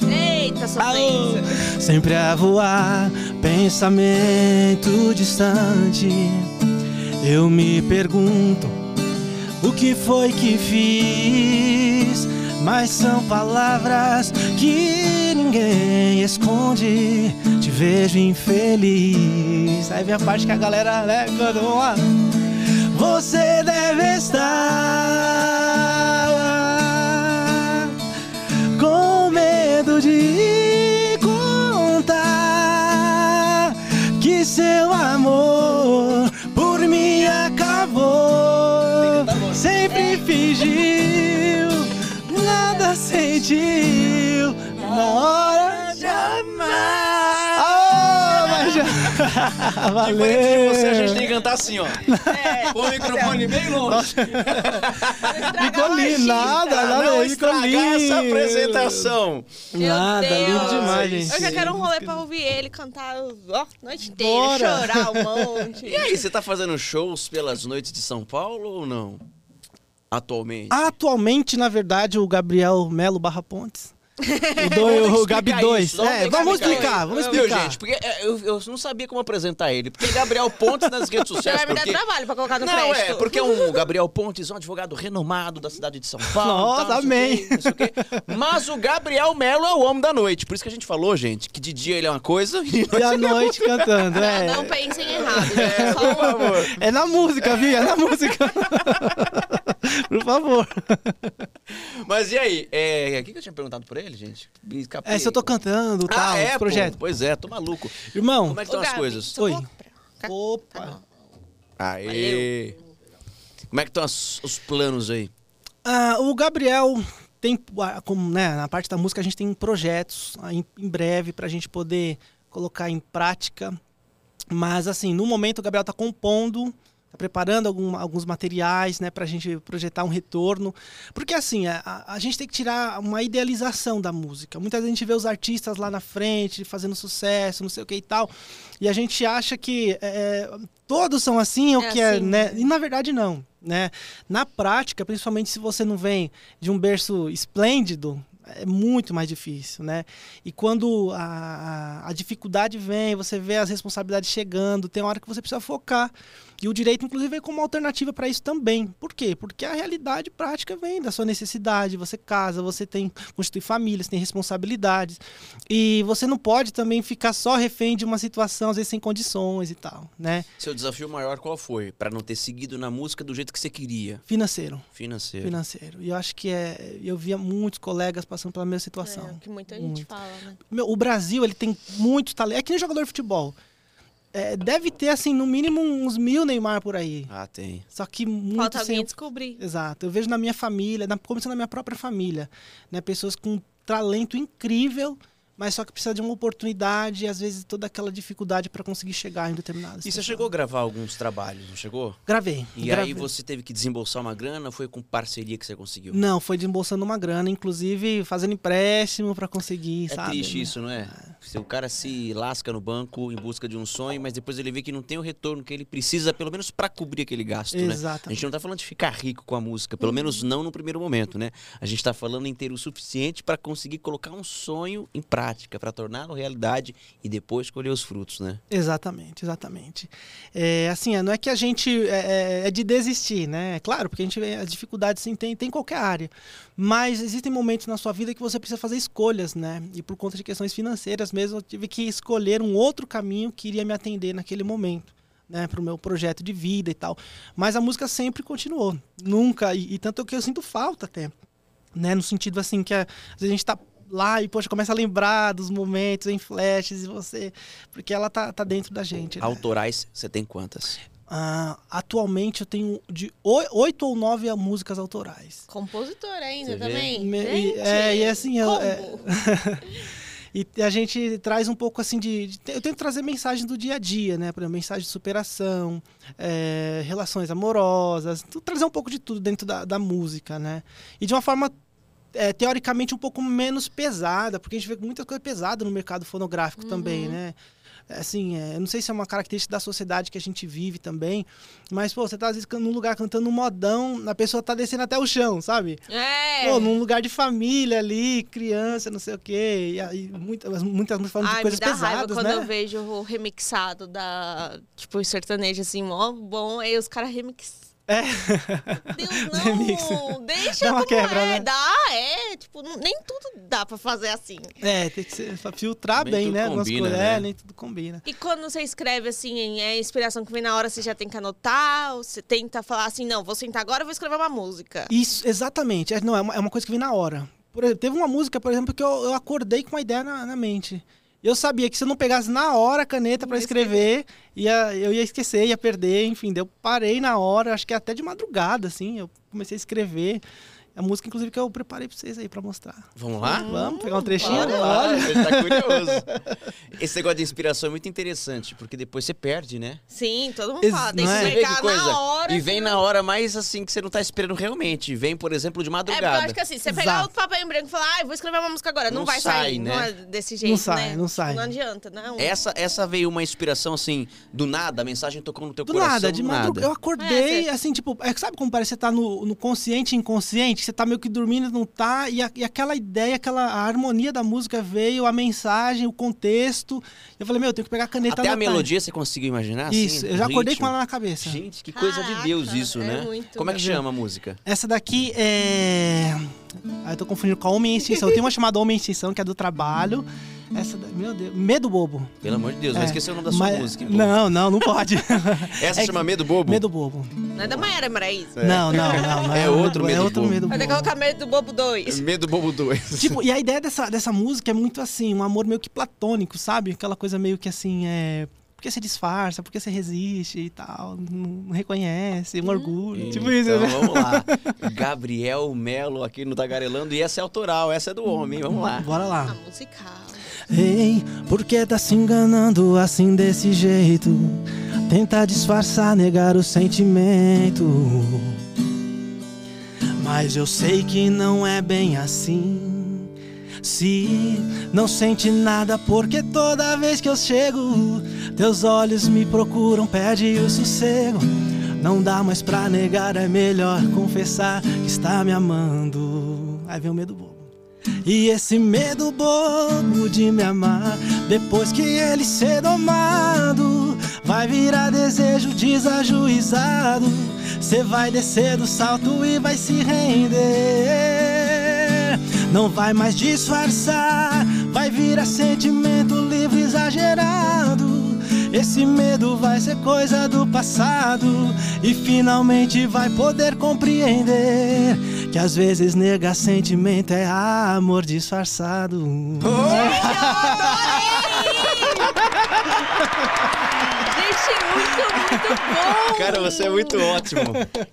Eita, sofrência. Sempre a voar, pensamento distante. Eu me pergunto o que foi que fiz, mas são palavras que ninguém esconde. Te vejo infeliz. Aí vem a parte que a galera, né, vamos lá. Você deve estar com medo de contar que seu amor por mim acabou. Sempre fingiu, nada sentiu na hora já... Diferente de você, a gente tem Valeu. que cantar assim, ó. É. Com o microfone bem longe. Ficou lindo, nada, nada, não estragar lindo. essa apresentação. Meu Nada, Deus. lindo demais, gente. Eu já quero um rolê pra ouvir ele cantar ó, a noite inteira, Bora. chorar um monte. E aí, você tá fazendo shows pelas noites de São Paulo ou não? Atualmente? Atualmente, na verdade, o Gabriel Melo Barra Pontes. O, do, o Gabi explicar 2. isso, vamos ter É, vamos explicar vamos explicar. gente? Porque é, eu, eu não sabia como apresentar ele. Porque Gabriel Pontes nas redes Você sociais. vai me dar porque... trabalho pra colocar no Não, crédito. é, porque é um Gabriel Pontes, um advogado renomado da cidade de São Paulo. Nossa, tal, não amém. não sei o quê. Mas o Gabriel Melo é o homem da noite. Por isso que a gente falou, gente, que de dia ele é uma coisa e E à noite cantando, Não, é. não pensem errado, gente. É, É só por favor. É na música, viu? É na música. Por favor. Mas e aí? É, o que que eu tinha perguntado por ele, gente? Me escapei. É, se eu tô cantando, Ah, tal, é, pô. projeto. Pois é, tô maluco. Irmão, Como é que estão as Gabi, coisas? Oi. opa. Tá. Aê! Como é que estão as- os planos aí? Ah, o Gabriel tem, ah, como, né, na parte da música a gente tem projetos ah, em, em breve pra gente poder colocar em prática. Mas assim, no momento o Gabriel tá compondo, tá preparando algum- alguns materiais, né, pra gente projetar um retorno. Porque assim, a, a- a gente tem que tirar uma idealização da música. Muitas vezes a gente vê os artistas lá na frente fazendo sucesso, não sei o que e tal. E a gente acha que é, todos são assim, ou É que é, assim. né? E na verdade não, né? Na prática, principalmente se você não vem de um berço esplêndido, é muito mais difícil, né? E quando a, a, a dificuldade vem, você vê as responsabilidades chegando, tem hora que você precisa focar. E o direito, inclusive, vem como alternativa para isso também. Por quê? Porque a realidade prática vem da sua necessidade. Você casa, você tem constitui família, você tem responsabilidades. E você não pode também ficar só refém de uma situação, às vezes sem condições e tal, né? Seu desafio maior qual foi? Pra não ter seguido na música do jeito que você queria? Financeiro. Financeiro. Financeiro. E eu acho que é. Eu via muitos colegas passando pela mesma situação. É, que muita gente Muito. fala, né? Meu, o Brasil, ele tem muito talento. É que nem jogador de futebol. É, deve ter, assim, no mínimo uns mil Neymar por aí. Ah, tem. Só que muito Falta sem... alguém descobrir. Exato. Eu vejo na minha família, na, começando na minha própria família, né? Pessoas com talento incrível, mas só que precisa de uma oportunidade e às vezes toda aquela dificuldade para conseguir chegar em determinadas E você chegou a gravar alguns trabalhos, não chegou? Gravei. E gravei. aí você teve que desembolsar uma grana ou foi com parceria que você conseguiu? Não, foi desembolsando uma grana, inclusive fazendo empréstimo para conseguir, É sabe? triste isso, não é? Se o cara se lasca no banco em busca de um sonho, mas depois ele vê que não tem o retorno que ele precisa, pelo menos para cobrir aquele gasto, né? A Exatamente. gente não tá falando de ficar rico com a música, pelo menos não no primeiro momento, né? A gente tá falando em ter o suficiente para conseguir colocar um sonho em prática, para torná-lo realidade e depois colher os frutos, né? Exatamente, exatamente. É, assim, é, não é que a gente é, é- é de desistir, né? É claro, porque a gente as dificuldades sim, tem, tem em qualquer área. Mas existem momentos na sua vida que você precisa fazer escolhas, né? E por conta de questões financeiras mesmo, eu tive que escolher um outro caminho que iria me atender naquele momento. Né, para o meu projeto de vida e tal. Mas a música sempre continuou. Nunca. E, e tanto que eu sinto falta até. Né, no sentido assim que a- vezes a gente tá lá e, poxa, começa a lembrar dos momentos em flashes e você. Porque ela tá, tá dentro da gente. Né? Autorais, você tem quantas? Ah, atualmente eu tenho de oi- oito ou nove músicas autorais. Compositor ainda Você também. Me- Gente, e- é, e assim, eu- é-. E a gente traz um pouco assim de, de- Eu tento trazer mensagens do dia a dia, né? Por exemplo, mensagem de superação, é, relações amorosas, trazer um pouco de tudo dentro da, da música, né? E de uma forma. É, teoricamente um pouco menos pesada, porque a gente vê muita coisa pesada no mercado fonográfico também, né? É, Assim, é, eu não sei se é uma característica da sociedade que a gente vive também, mas, pô, você tá às vezes num lugar cantando um modão, a pessoa tá descendo até o chão, sabe? É. Pô, num lugar de família ali, criança, não sei o quê. E aí, muitas, muitas músicas falando de Ai, coisas me dá raiva pesadas, quando né? eu vejo o remixado da, tipo, sertanejo, assim, mó bom, aí os caras remix... É. Deus, não, deixa Dá uma como quebra, é, né? dá, é, tipo, não- nem tudo dá pra fazer assim. É, tem que ser, filtrar Nem bem, né? algumas combina, coisas. né? É, nem tudo combina. E quando você escreve assim, é inspiração que vem na hora, você já tem que anotar, ou você tenta falar assim, não, vou sentar agora e vou escrever uma música. Isso, exatamente. É, não, é uma, é uma coisa que vem na hora. Por exemplo, teve uma música, por exemplo, que eu, eu acordei com uma ideia na, na mente. Eu sabia que se eu não pegasse na hora a caneta pra Ia escrever, ia, eu ia esquecer, ia perder, enfim. Eu parei na hora, acho que até de madrugada, assim. Eu comecei a escrever. A música, inclusive, que eu preparei pra vocês aí pra mostrar. Vamos lá? Vamos pegar um trechinho? bora. Claro, ele tá curioso. Esse negócio de inspiração é muito interessante, porque depois você perde, né? Sim, todo mundo Ex- fala, tem não que é? Você que coisa. na hora. e vem senão- na hora mais assim que você não tá esperando realmente. Vem, por exemplo, de É, porque eu madrugada. acho que assim, você pegar o papel em branco e falar, ah, vou escrever uma música agora, não, Não vai sai, sair, né? não é desse jeito, sai, né? não sai. Não adianta, não. Essa, essa veio uma inspiração assim, do nada, a mensagem tocou no teu Do coração. nada, de madrugada. nada. Eu acordei, É, assim, tipo, é, que sabe como parece que você tá no, no consciente e inconsciente? Você tá meio que dormindo, não tá, e, a- e aquela ideia, aquela a harmonia da música veio, a mensagem, o contexto. Eu falei, meu, eu tenho que pegar a caneta Até a melodia você conseguiu imaginar? Isso, assim, eu já acordei ritmo? com ela na cabeça. Gente, que coisa de Deus Caraca, isso, é né? muito. Como é que chama a música? Essa daqui é. Ah, eu tô confundindo com a Homem em Extinção. Tem uma chamada Homem em Extinção, que é do trabalho. Essa, da... meu Deus, Medo Bobo. Pelo amor de Deus, É, vai esquecer o nome da sua mas- música. Não, não, não pode. Essa é chama que- Medo Bobo? Medo Bobo. Não é da Maiara Maraíza. Não, não, não, não. É outro é Medo outro Bobo. Medo Vai ter que Bobo. colocar Medo do Bobo 2. Medo Bobo 2. Tipo, e a ideia dessa, dessa música é muito assim, um amor meio que platônico, sabe? Aquela coisa meio que assim, é. Por que você disfarça? Por que você resiste e tal? Não, não reconhece, um orgulho. tipo isso, então, né? vamos lá. Gabriel Melo aqui no Tagarelando. E essa é autoral, essa é do homem. Vamos lá. Bora A lá. musical. Ei, por que tá se enganando assim desse jeito? Tenta disfarçar, negar o sentimento. Mas eu sei que não é bem assim. Se não sente nada, porque toda vez que eu chego, teus olhos me procuram, pede o sossego. Não dá mais pra negar, é melhor confessar que está me amando. Aí vem o medo bobo. E esse medo bobo de me amar, depois que ele ser domado, vai virar desejo desajuizado. Cê vai descer do salto e vai se render. Não vai mais disfarçar, vai virar sentimento livre exagerado. Esse medo vai ser coisa do passado e finalmente vai poder compreender que às vezes negar sentimento é amor disfarçado. Achei muito, muito bom! Cara, você é muito ótimo.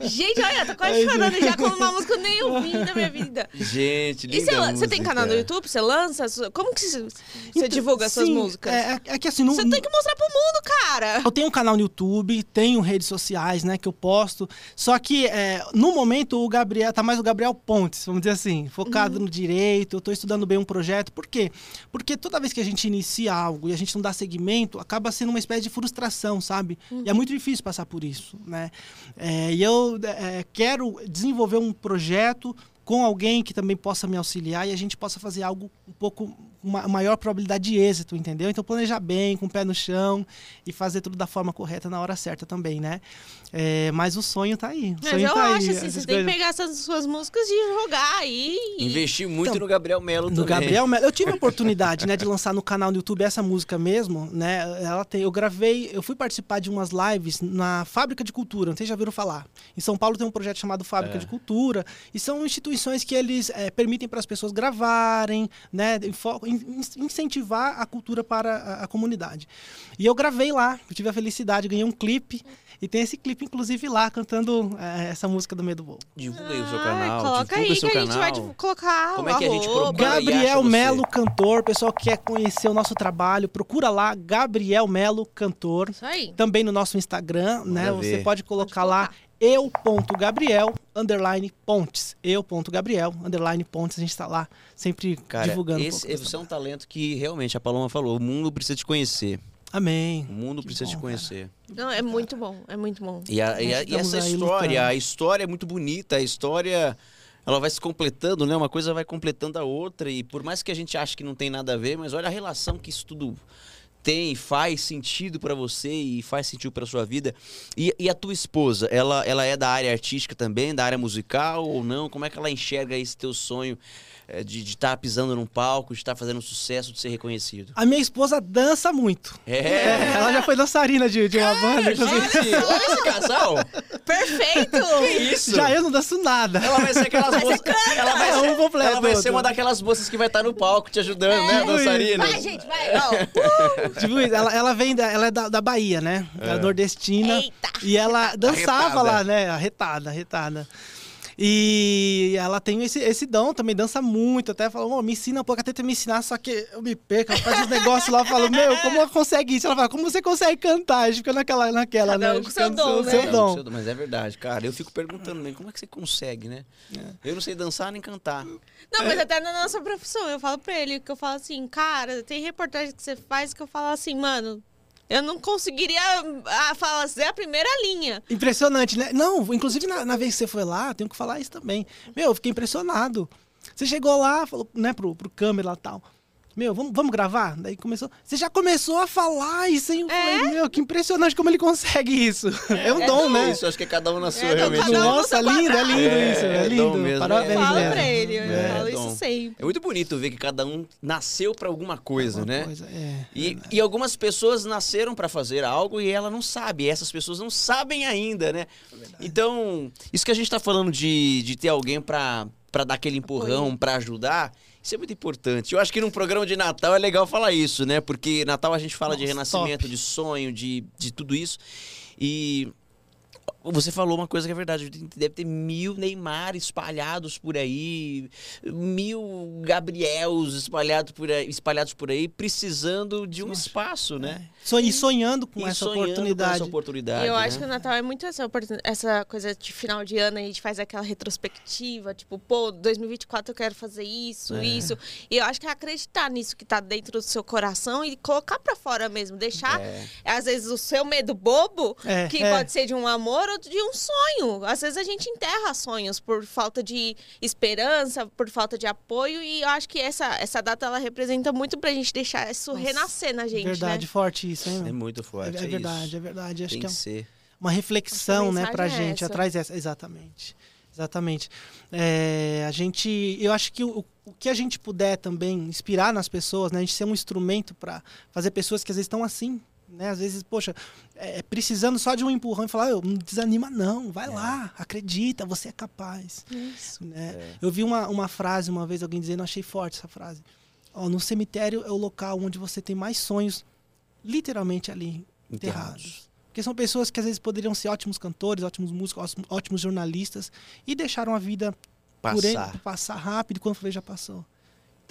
Gente, olha, tô quase chorando já com uma música que eu nem ouvi na minha vida. Gente, E linda você, lan- você tem música. canal no YouTube? Você lança? Como que você, você Então, divulga as suas sim, músicas? É, é- é que assim, não, Você tem que mostrar pro mundo, cara! Eu tenho um canal no YouTube, tenho redes sociais, né, que eu posto. Só que é, no momento o Gabriel tá mais o Gabriel Pontes, vamos dizer assim, focado Uhum. no direito. Eu tô estudando bem um projeto. Por quê? Porque toda vez que a gente inicia algo e a gente não dá seguimento, acaba sendo uma espécie de frustração, sabe? Uhum. E é muito difícil passar por isso, né? É, e eu é, quero desenvolver um projeto com alguém que também possa me auxiliar e a gente possa fazer algo um pouco uma maior probabilidade de êxito, entendeu? Então planejar bem, com o pé no chão e fazer tudo da forma correta na hora certa também, né? É, mas o sonho tá aí. O Mas sonho eu tá acho aí. assim, você tem que pegar essas suas músicas e jogar aí. e- Investi muito Então, no Gabriel Melo No também. Gabriel Melo. Eu tive a oportunidade, né, de lançar no canal no YouTube essa música mesmo, né? Ela tem, eu gravei, eu fui participar de umas lives na Fábrica de Cultura, não sei se já viram falar. Em São Paulo tem um projeto chamado Fábrica É. de Cultura, e são instituições que eles eh, permitem para as pessoas gravarem, né, incentivar a cultura para a, a comunidade. E eu gravei lá, eu tive a felicidade, ganhei um clipe, e tem esse clipe inclusive lá cantando eh, essa música do Medo Voo. Divulga aí o seu Ai, canal. Coloca aí que a gente vai canal. colocar Como é que a gente procura? Gabriel? Melo Cantor, pessoal que quer conhecer o nosso trabalho, procura lá, Gabriel Melo Cantor. Isso aí. Também no nosso Instagram, né? ver. Você pode colocar Pode lá eu.gabriel, underline pontes. Eu.gabriel, underline pontes. A gente tá lá sempre Cara, divulgando. um esse, pouco desse você é um talento que realmente a Paloma falou. O mundo precisa te conhecer. Amém. O mundo Que precisa te bom, conhecer. Não, é muito bom, é muito bom. E, a- e a- e essa história, lutando. a história é muito bonita, a história ela vai se completando, né? Uma coisa vai completando a outra e por mais que a gente ache que não tem nada a ver, mas olha a relação que isso tudo tem, faz sentido pra você e faz sentido pra sua vida. E, e a tua esposa, ela, ela é da área artística também, da área musical ou não? Como é que ela enxerga esse teu sonho de estar pisando num palco, de estar fazendo sucesso, de ser reconhecido? A minha esposa dança muito. É! Ela já foi dançarina de, de uma banda, inclusive. Gente, olha esse casal! Perfeito! Que isso? Já eu não danço nada. Ela vai ser aquelas moças. Ela vai É ser, um completo, ela vai ser uma daquelas moças que vai estar no palco te ajudando, né, dançarina? Vai, gente, vai! Ó. Tipo, isso, ela, ela vem da, ela é da, da Bahia, né? Ela é nordestina. Eita. E ela dançava Arretada. lá, né? Arretada, arretada. E ela tem esse, esse dom, também dança muito. Até falou, "Ô, me ensina um pouco, até tenta me ensinar, só que eu me perco. Ela faz uns negócios lá, eu falo, meu, como ela consegue isso? Ela fala, como você consegue cantar? A gente fica naquela, naquela Cada né? um com seu dom, seu, né? seu Não, dom. Mas é verdade, cara. Eu fico perguntando, né, como é que você consegue, né? Eu não sei dançar nem cantar. Não, mas até na nossa profissão, eu falo pra ele que eu falo assim, cara, tem reportagem que você faz que eu falo assim, mano, eu não conseguiria ah, fazer a primeira linha. Impressionante, né? Não, inclusive na, na vez que você foi lá, tenho que falar isso também. Meu, eu fiquei impressionado. Você chegou lá, falou, né, pro, pro câmera e tal. Meu, vamos, vamos gravar? Daí começou. Você já começou a falar e sem. Eu É? falei, meu, que impressionante como ele consegue isso. É um É dom, dom. né? Isso, acho que é cada um na sua, É, realmente. um no Nossa, lindo, é lindo É, isso. É é lindo. dom mesmo, Parabéns, Eu falo mesmo. pra ele, eu É, falo isso sempre. É muito bonito ver que cada um nasceu pra alguma coisa, Alguma né? coisa, é. E, e algumas pessoas nasceram pra fazer algo e ela não sabe. E essas pessoas não sabem ainda, né? Então, isso que a gente tá falando de, de ter alguém pra pra dar aquele empurrão, pra ajudar, isso é muito importante. Eu acho que num programa de Natal é legal falar isso, né? Porque Natal a gente fala de Nossa, renascimento, top. de sonho, de, de tudo isso. E você falou uma coisa que é verdade. Deve ter mil Neymar espalhados por aí, mil Gabriels espalhados por aí, espalhados por aí precisando de um Nossa. espaço, né? So- E sonhando com E essa sonhando com oportunidade. essa oportunidade. eu né? acho que o Natal é muito essa, essa coisa de final de ano, a gente faz aquela retrospectiva, tipo, pô, 2024 eu quero fazer isso, É. isso. E eu acho que é acreditar nisso que tá dentro do seu coração e colocar pra fora mesmo, deixar, É. às vezes, o seu medo bobo, É, que é. pode ser de um amor de um sonho. Às vezes a gente enterra sonhos por falta de esperança, por falta de apoio, e eu acho que essa, essa data ela representa muito pra gente deixar isso Nossa, renascer na gente, verdade, né? forte isso, hein? É muito forte. É, É, é verdade, isso. é verdade. Acho Tem que é que ser. uma reflexão, né, pra é gente essa. atrás dessa. Exatamente. Exatamente. É, a gente, eu acho que o, o que a gente puder também inspirar nas pessoas, né, a gente ser um instrumento para fazer pessoas que às vezes estão assim, né, às vezes, poxa, é, precisando só de um empurrão e falar, "Eu, não desanima não, vai lá, acredita, você é capaz. Isso. né? É. Eu vi uma, uma frase uma vez, alguém dizendo, achei forte essa frase. Ó, no cemitério é o local onde você tem mais sonhos, literalmente ali, enterrados. Porque são pessoas que às vezes poderiam ser ótimos cantores, ótimos músicos, ótimos- jornalistas e deixaram a vida por ele- Passar. passar rápido quando foi já passou.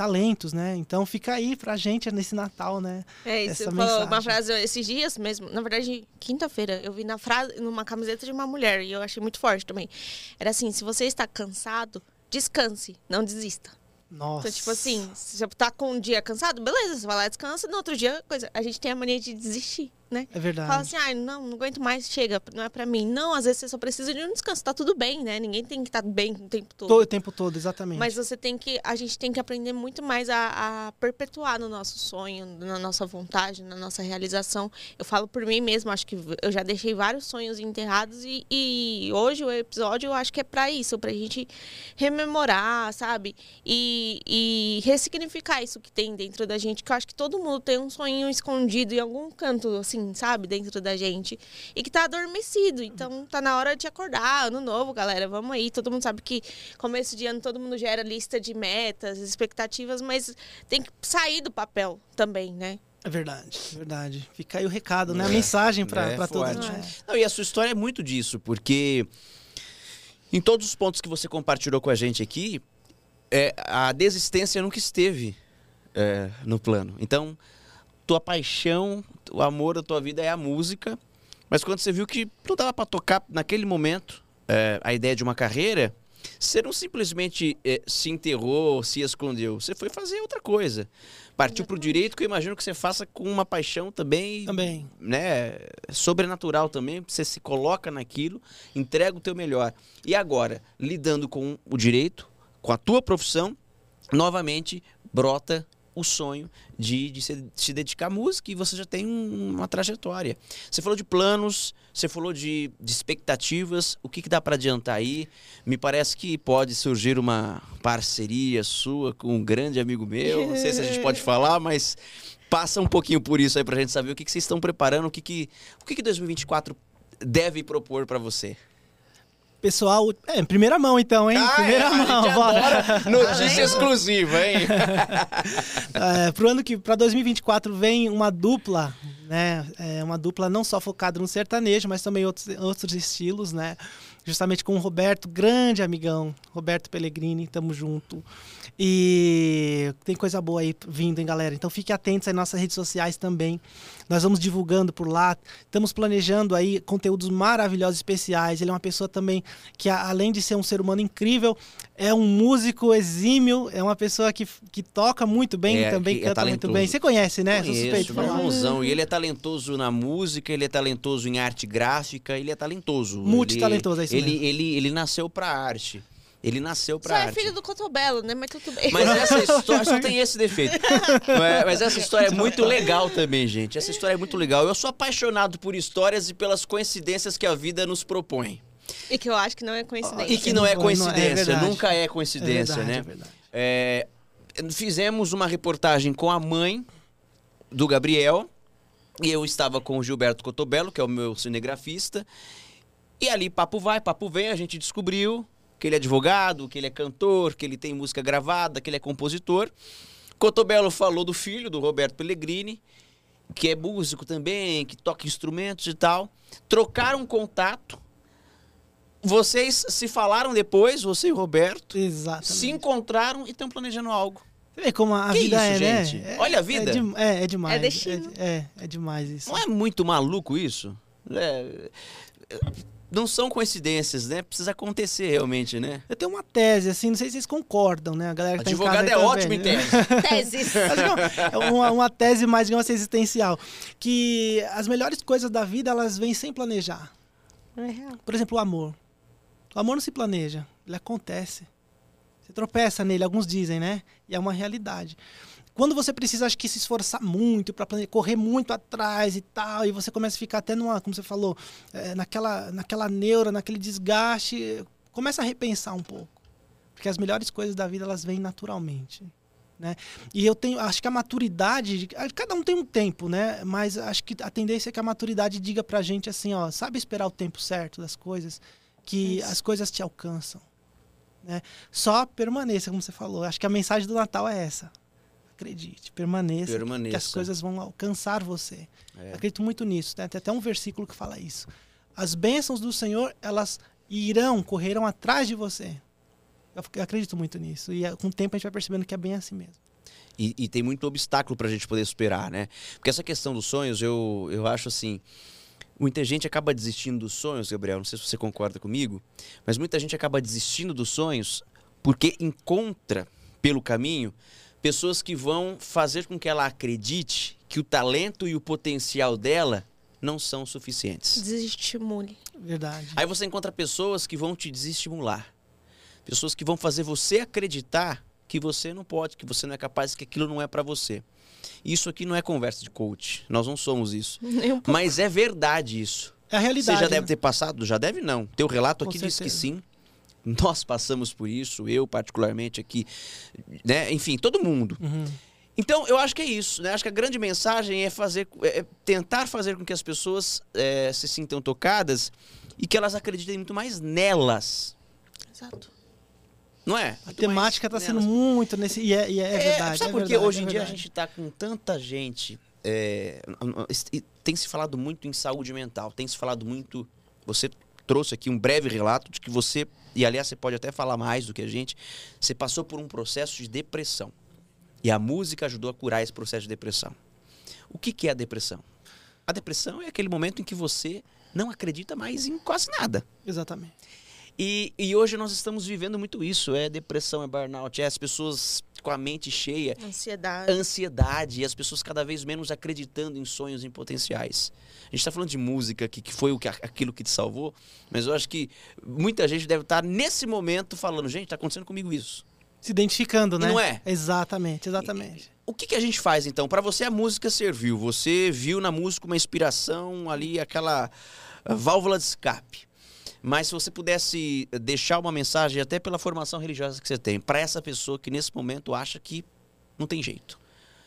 Talentos, né? Então fica aí pra gente nesse Natal, né? É isso, essa falou uma mensagem. frase esses dias mesmo, na verdade, quinta-feira, eu vi na frase, numa camiseta de uma mulher e eu achei muito forte também. Era assim, se você está cansado, descanse, não desista. Nossa. Então, tipo assim, se você tá com um dia cansado, beleza, você vai lá descansa, no outro dia, coisa, a gente tem a mania de desistir, né? É verdade. Fala assim, ai, não, não aguento mais, chega, não é pra mim. Não, às vezes você só precisa de um descanso, tá tudo bem, né? Ninguém tem que estar bem o tempo todo. Todo o tempo todo, exatamente. Mas você tem que, a gente tem que aprender muito mais a, a perpetuar no nosso sonho, na nossa vontade, na nossa realização. Eu falo por mim mesmo, acho que eu já deixei vários sonhos enterrados e, e hoje o episódio eu acho que é pra isso, pra gente rememorar, sabe? E, e ressignificar isso que tem dentro da gente, que eu acho que todo mundo tem um sonho escondido em algum canto, assim, sabe? Dentro da gente. E que tá adormecido. Então tá na hora de acordar, ano novo, galera. Vamos aí. Todo mundo sabe que começo de ano todo mundo gera lista de metas, expectativas, mas tem que sair do papel também, né? É verdade, é verdade. Fica aí o recado, né? A É, mensagem pra, é pra todos. né? Não, e a sua história é muito disso, porque em todos os pontos que você compartilhou com a gente aqui, é, a desistência nunca esteve é, no plano. Então, tua paixão, o amor da tua vida é a música, mas quando você viu que não dava para tocar naquele momento é, a ideia de uma carreira, você não simplesmente é, se enterrou, se escondeu, você foi fazer outra coisa. Partiu pro direito, que eu imagino que você faça com uma paixão também Também. né, sobrenatural também, você se coloca naquilo, entrega o teu melhor. E agora, lidando com o direito, com a tua profissão, novamente brota o sonho de, de se, se dedicar à música e você já tem um- uma trajetória. Você falou de planos, você falou de, de expectativas, o que, que dá para adiantar aí? Me parece que pode surgir uma parceria sua com um grande amigo meu, não sei se a gente pode falar, mas passa um pouquinho por isso aí pra gente saber o que, que vocês estão preparando, o que, que, o que, que 2024 deve propor para você. Pessoal, é, em primeira mão então, hein? primeira é, mão, bora. notícia exclusiva, hein? É, pro ano que para 2024 vem uma dupla, né? É, uma dupla não só focada no sertanejo, mas também outros, outros estilos, né? Justamente com o Roberto, grande amigão, Roberto Pellegrini, tamo junto. E tem coisa boa aí vindo, hein, galera? Então fique atentos nas nossas redes sociais também. Nós vamos divulgando por lá. Estamos planejando aí conteúdos maravilhosos, especiais. Ele é uma pessoa também que, além de ser um ser humano incrível, é um músico exímio, é uma pessoa que, que toca muito bem, É, também é canta muito bem. Você conhece, né? Conheço, suspeito irmãozão. E ele é talentoso na música, ele é talentoso em arte gráfica, ele é talentoso. Multitalentoso, é isso ele, mesmo. ele, ele nasceu pra arte. Ele nasceu Só pra é arte. filho do Cotobelo, né? Mas tudo bem. Mas essa história só tem esse defeito. Mas- Mas essa história é muito legal também, gente. Essa história é muito legal. Eu sou apaixonado por histórias e pelas coincidências que a vida nos propõe. E que eu acho que não é coincidência. E que não é não é coincidência, verdade. nunca é É coincidência, verdade, né? é verdade. É, fizemos uma reportagem com a mãe do Gabriel e eu estava com o Gilberto Cotobello, que é o meu cinegrafista. E ali, papo vai, papo vem, a gente descobriu que ele é advogado, que ele é cantor, que ele tem música gravada, que ele é compositor. Cotobello falou do filho, do Roberto Pellegrini, que é músico também, que toca instrumentos e tal. Trocaram contato. Vocês se falaram depois, você e o Roberto, Exatamente. se encontraram e estão planejando algo. Você vê como a Que vida isso, é, gente? né? É- Olha a vida. É, de- é, é demais. É destino. É, é, é demais isso. Não é muito maluco isso? É, não são coincidências, né? Precisa acontecer realmente, né? Eu tenho uma tese, assim, não sei se vocês concordam, né? A galera que tá em Advogado casa é aí ótimo em tese. Teses. É uma, uma tese mais, digamos assim, existencial. Que as melhores coisas da vida, elas vêm sem planejar. É real. Por exemplo, o amor. O amor não se planeja, ele acontece. Você tropeça nele, alguns dizem, né? E é uma realidade. Quando você precisa, acho que se esforçar muito para correr muito atrás e tal, e você começa a ficar até numa, como você falou, eh, naquela, naquela neura, naquele desgaste, começa a repensar um pouco. Porque as melhores coisas da vida, elas vêm naturalmente. Né? E eu tenho, acho que a maturidade, cada um tem um tempo, né? Mas acho que a tendência é que a maturidade diga pra gente assim, ó, sabe esperar o tempo certo das coisas, que Isso. as coisas te alcançam, né? Só permaneça, como você falou. Acho que a mensagem do Natal é essa. Acredite, permaneça, Permaneça. que as coisas vão alcançar você. É. Acredito muito nisso, né? Tem até um versículo que fala isso. As bênçãos do Senhor, elas irão, correrão atrás de você. Eu ac- eu acredito muito nisso. E eh, com o tempo a gente vai percebendo que é bem assim mesmo. E, e tem muito obstáculo pra gente poder superar, né? Porque essa questão dos sonhos, eu, eu acho assim. Muita gente acaba desistindo dos sonhos, Gabriel. Não sei se você concorda comigo, mas muita gente acaba desistindo dos sonhos porque encontra pelo caminho pessoas que vão fazer com que ela acredite que o talento e o potencial dela não são suficientes. Desestimule. Verdade. Aí você encontra pessoas que vão te desestimular. Pessoas que vão fazer você acreditar que você não pode, que você não é capaz, que aquilo não é pra você. Isso aqui não é conversa de coach. Nós não somos isso. Nem um pouco. Mas é verdade isso. É a realidade. Você já deve né? ter passado? Já deve não. Teu relato Com aqui diz que sim. Nós passamos por isso, eu particularmente aqui, né? Enfim, todo mundo. Uhum. Então, eu acho que é isso, né? Acho que a grande mensagem é fazer, é tentar fazer com que as pessoas é, se sintam tocadas e que elas acreditem muito mais nelas, Exato. não é? A Muito temática está sendo muito nesse. E é, e é verdade. Sabe é por verdade, Hoje em é dia a gente está com tanta gente. é, tem se falado muito em saúde mental, tem se falado muito. Você trouxe aqui um breve relato de que você, e aliás você pode até falar mais do que a gente, você passou por um processo de depressão. E a música ajudou a curar esse processo de depressão. O que, que é a depressão? A depressão é aquele momento em que você não acredita mais em quase nada. Exatamente. E, e hoje nós estamos vivendo muito isso. É depressão, é burnout, é as pessoas com a mente cheia, Ansiedade. ansiedade e as pessoas cada vez menos acreditando em sonhos, em potenciais. A gente está falando de música, que, que foi o que, aquilo que te salvou, mas eu acho que muita gente deve estar nesse momento falando, gente, está acontecendo comigo isso. Se identificando, E né? não é? Exatamente, exatamente. O que, que a gente faz então? Para você a música serviu, você viu na música uma inspiração ali, aquela válvula de escape. Mas se você pudesse deixar uma mensagem, até pela formação religiosa que você tem, para essa pessoa que nesse momento acha que não tem jeito.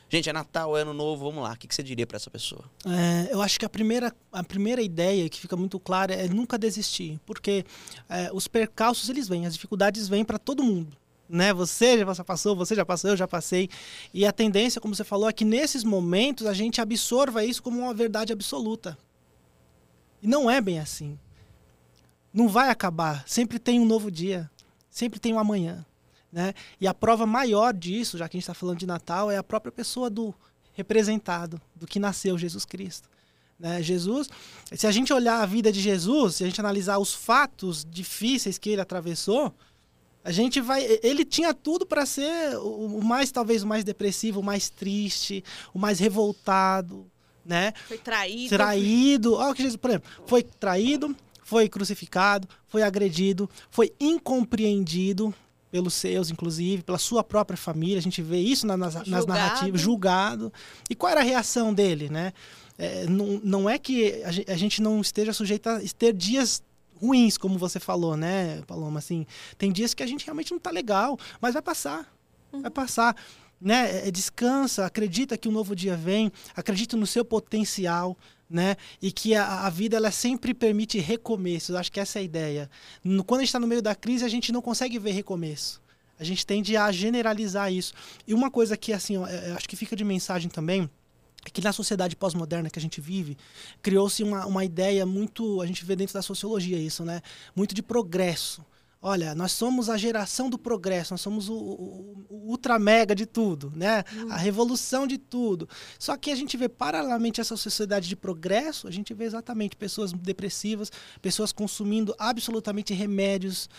Gente, é Natal, é Ano Novo, vamos lá. O que, você diria para essa pessoa? É, eu acho que a primeira, a primeira ideia que fica muito clara é nunca desistir, porque é, os percalços eles vêm, as dificuldades vêm para todo mundo. Né? Você já passou, você já passou, eu já passei. E a tendência, como você falou, é que nesses momentos a gente absorva isso como uma verdade absoluta. E não é bem assim. Não vai acabar. Sempre tem um novo dia. Sempre tem um amanhã. Né? E a prova maior disso, já que a gente está falando de Natal, é a própria pessoa do representado, do que nasceu Jesus Cristo. Né? Jesus, se a gente olhar a vida de Jesus, se a gente analisar os fatos difíceis que ele atravessou, a gente vai. Ele tinha tudo para ser o, o mais, talvez, o mais depressivo, o mais triste, o mais revoltado, né? Foi traído. traído. Olha o que Jesus, por exemplo, foi traído, foi crucificado, foi agredido, foi incompreendido pelos seus, inclusive, pela sua própria família. A gente vê isso na- nas, nas Julgado. narrativas, julgado. E qual era a reação dele, né? É, não, não é que a gen- a gente não esteja sujeito a ter dias ruins, como você falou, né, Paloma? Assim, tem dias que a gente realmente não tá legal, mas vai passar. Vai passar. Né? É, Descansa, acredita que um novo dia vem, acredita no seu potencial, né? E que a, a vida ela sempre permite recomeços. Acho que essa é a ideia. No- quando a gente está no meio da crise, a gente não consegue ver recomeço. A gente tende a generalizar isso. E uma coisa que, assim, ó, é- eu acho que fica de mensagem também, é que na sociedade pós-moderna que a gente vive, criou-se uma, uma ideia muito, a gente vê dentro da sociologia isso, né? Muito de progresso. Olha, nós somos a geração do progresso, nós somos o, o- o ultra mega de tudo, né? A revolução de tudo. Só que a gente vê paralelamente essa sociedade de progresso, a gente vê exatamente pessoas depressivas, pessoas consumindo absolutamente remédios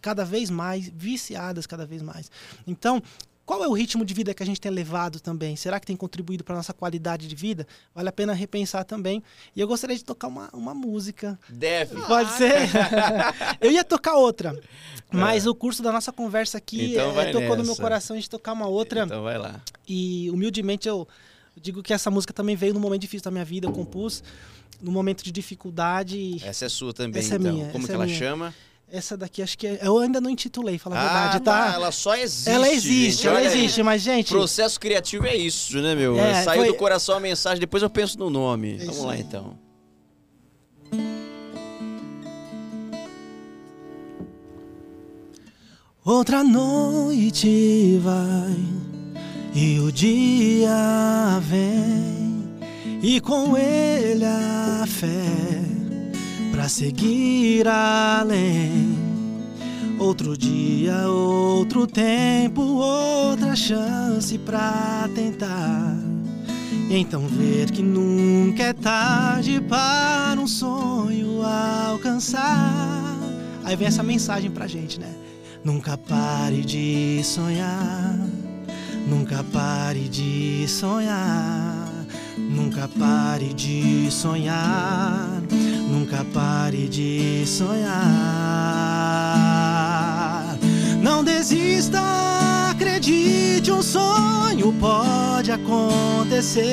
cada vez mais, viciadas cada vez mais. Então, qual é o ritmo de vida que a gente tem levado também? Será que tem contribuído para nossa qualidade de vida? Vale a pena repensar também. E eu gostaria de tocar uma, uma música. Deve. Pode ser? eu ia tocar outra. Mas o curso da nossa conversa aqui Então vai tocou no meu nessa. coração a gente tocar uma outra. Então vai lá. E humildemente eu digo que essa música também veio num momento difícil da minha vida. Eu compus num momento de dificuldade. Essa é sua também, Essa é então. minha, Como essa que é ela minha. chama? Essa daqui acho que é, eu ainda não intitulei, falar a ah, verdade, tá? Ela só existe. Ela existe, gente. ela existe, mas gente, Processo criativo é isso, né, meu? É, Saiu foi- do coração a mensagem, depois eu penso no nome. É Vamos lá, então. Outra noite vai E o dia vem e com ele a fé para seguir além. Outro dia, outro tempo, outra chance pra tentar. E então ver que nunca é tarde para um sonho alcançar. Aí vem essa mensagem pra gente, né? Nunca pare de sonhar. Nunca pare de sonhar. Nunca pare de sonhar. Nunca pare de sonhar. Não desista, acredite, um sonho pode acontecer.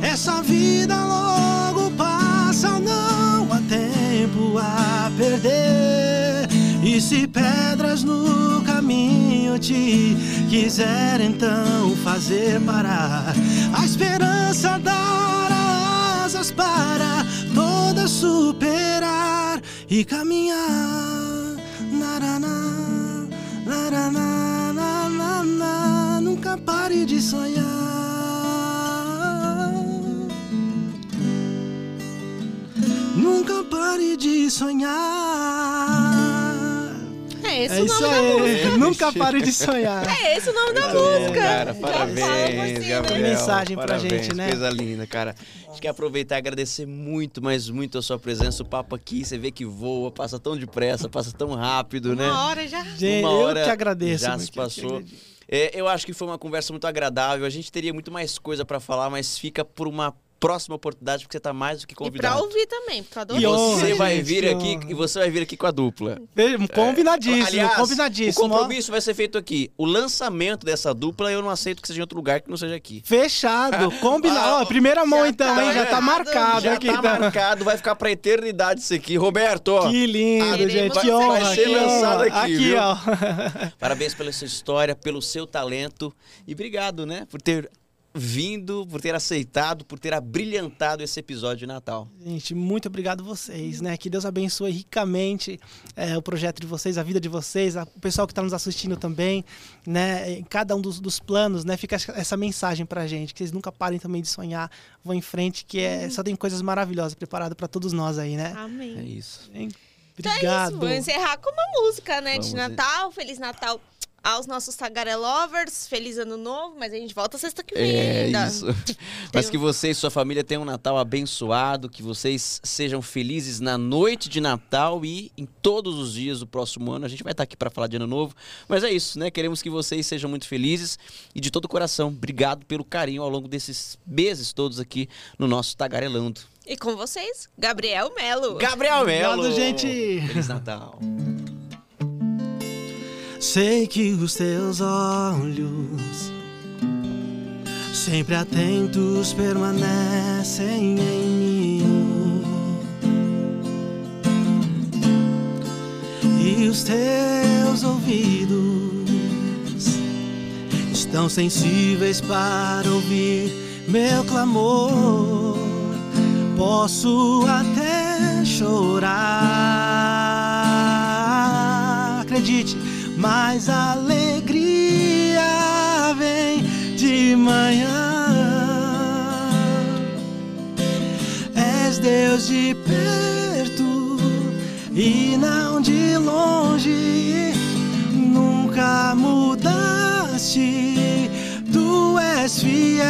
Essa vida logo passa, não há tempo a perder. E se pedras no caminho te quiser então fazer parar, a esperança dará asas para toda superar e caminhar. Naraná, naraná, naraná, nunca pare de sonhar. Nunca pare de sonhar. É esse É o isso nome da música. aí. Nunca pare de sonhar. É esse o nome da música. Cara, parabéns, né? Gabriel. Mensagem pra gente, né? Coisa linda, cara. A gente quer aproveitar e agradecer muito, mas muito a sua presença. O papo aqui, você vê que voa, passa tão depressa, passa tão rápido, né? Uma hora já. Gente, Uma eu hora que agradeço. já se eu passou. É, eu acho que foi uma conversa muito agradável. A gente teria muito mais coisa pra falar, mas fica por uma próxima oportunidade, porque você tá mais do que E pra convidado. ouvir também, porque eu adoro E Você vai vir que aqui e você vai vir aqui com a dupla. Combinadíssimo, Aliás, combinadíssimo. o compromisso vai ser feito aqui. O lançamento dessa dupla eu não aceito que seja em outro lugar que não seja aqui. Fechado, combinado. Ah, Ó, primeira mão já então, tá hein? Já tá marcado, Já aqui. tá então. marcado, vai ficar pra eternidade isso aqui. Roberto, ó, Que lindo, gente. Que você honra. vai ser que lançado honra. aqui, viu? ó. parabéns pela sua história, pelo seu talento e obrigado, né, por ter vindo, por ter aceitado, por ter abrilhantado esse episódio de Natal. Gente, muito obrigado vocês, né? Que Deus abençoe ricamente é, o projeto de vocês, a vida de vocês, a- o pessoal que está nos assistindo também, né? Em cada um dos, dos planos, né? Fica essa- mensagem pra gente, que vocês nunca parem também de sonhar, vão em frente, que é, só tem coisas maravilhosas preparadas para todos nós aí, né? É Amém. isso. Hein? Então é Obrigado. isso, vou encerrar com uma música, né? Vamos de Natal. Feliz Natal aos nossos Tagarelovers. Feliz Ano Novo, mas a gente volta sexta que vem É ainda. isso. Mas que você e sua família tenham um Natal abençoado, que vocês sejam felizes na noite de Natal e em todos os dias do próximo ano. A gente vai estar aqui para falar de Ano Novo. Mas é isso, né? Queremos que vocês sejam muito felizes e de todo o coração. Obrigado pelo carinho ao longo desses meses todos aqui no nosso Tagarelando. E com vocês, Gabriel Melo. Gabriel Melo. Obrigado, gente. Feliz Natal. Sei que os teus olhos, sempre atentos, permanecem em mim. E os teus ouvidos estão sensíveis para ouvir meu clamor. Posso até chorar, acredite, mas a alegria vem de manhã. És Deus de perto e não de longe. Nunca mudaste, tu és fiel.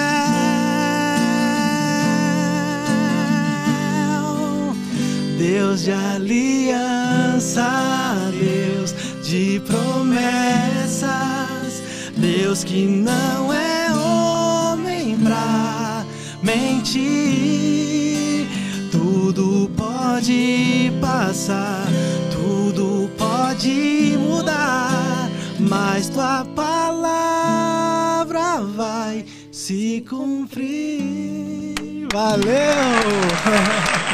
Deus de aliança, Deus de promessas, Deus que não é homem pra mentir. Tudo pode passar, tudo pode mudar, mas tua palavra vai se cumprir. Valeu!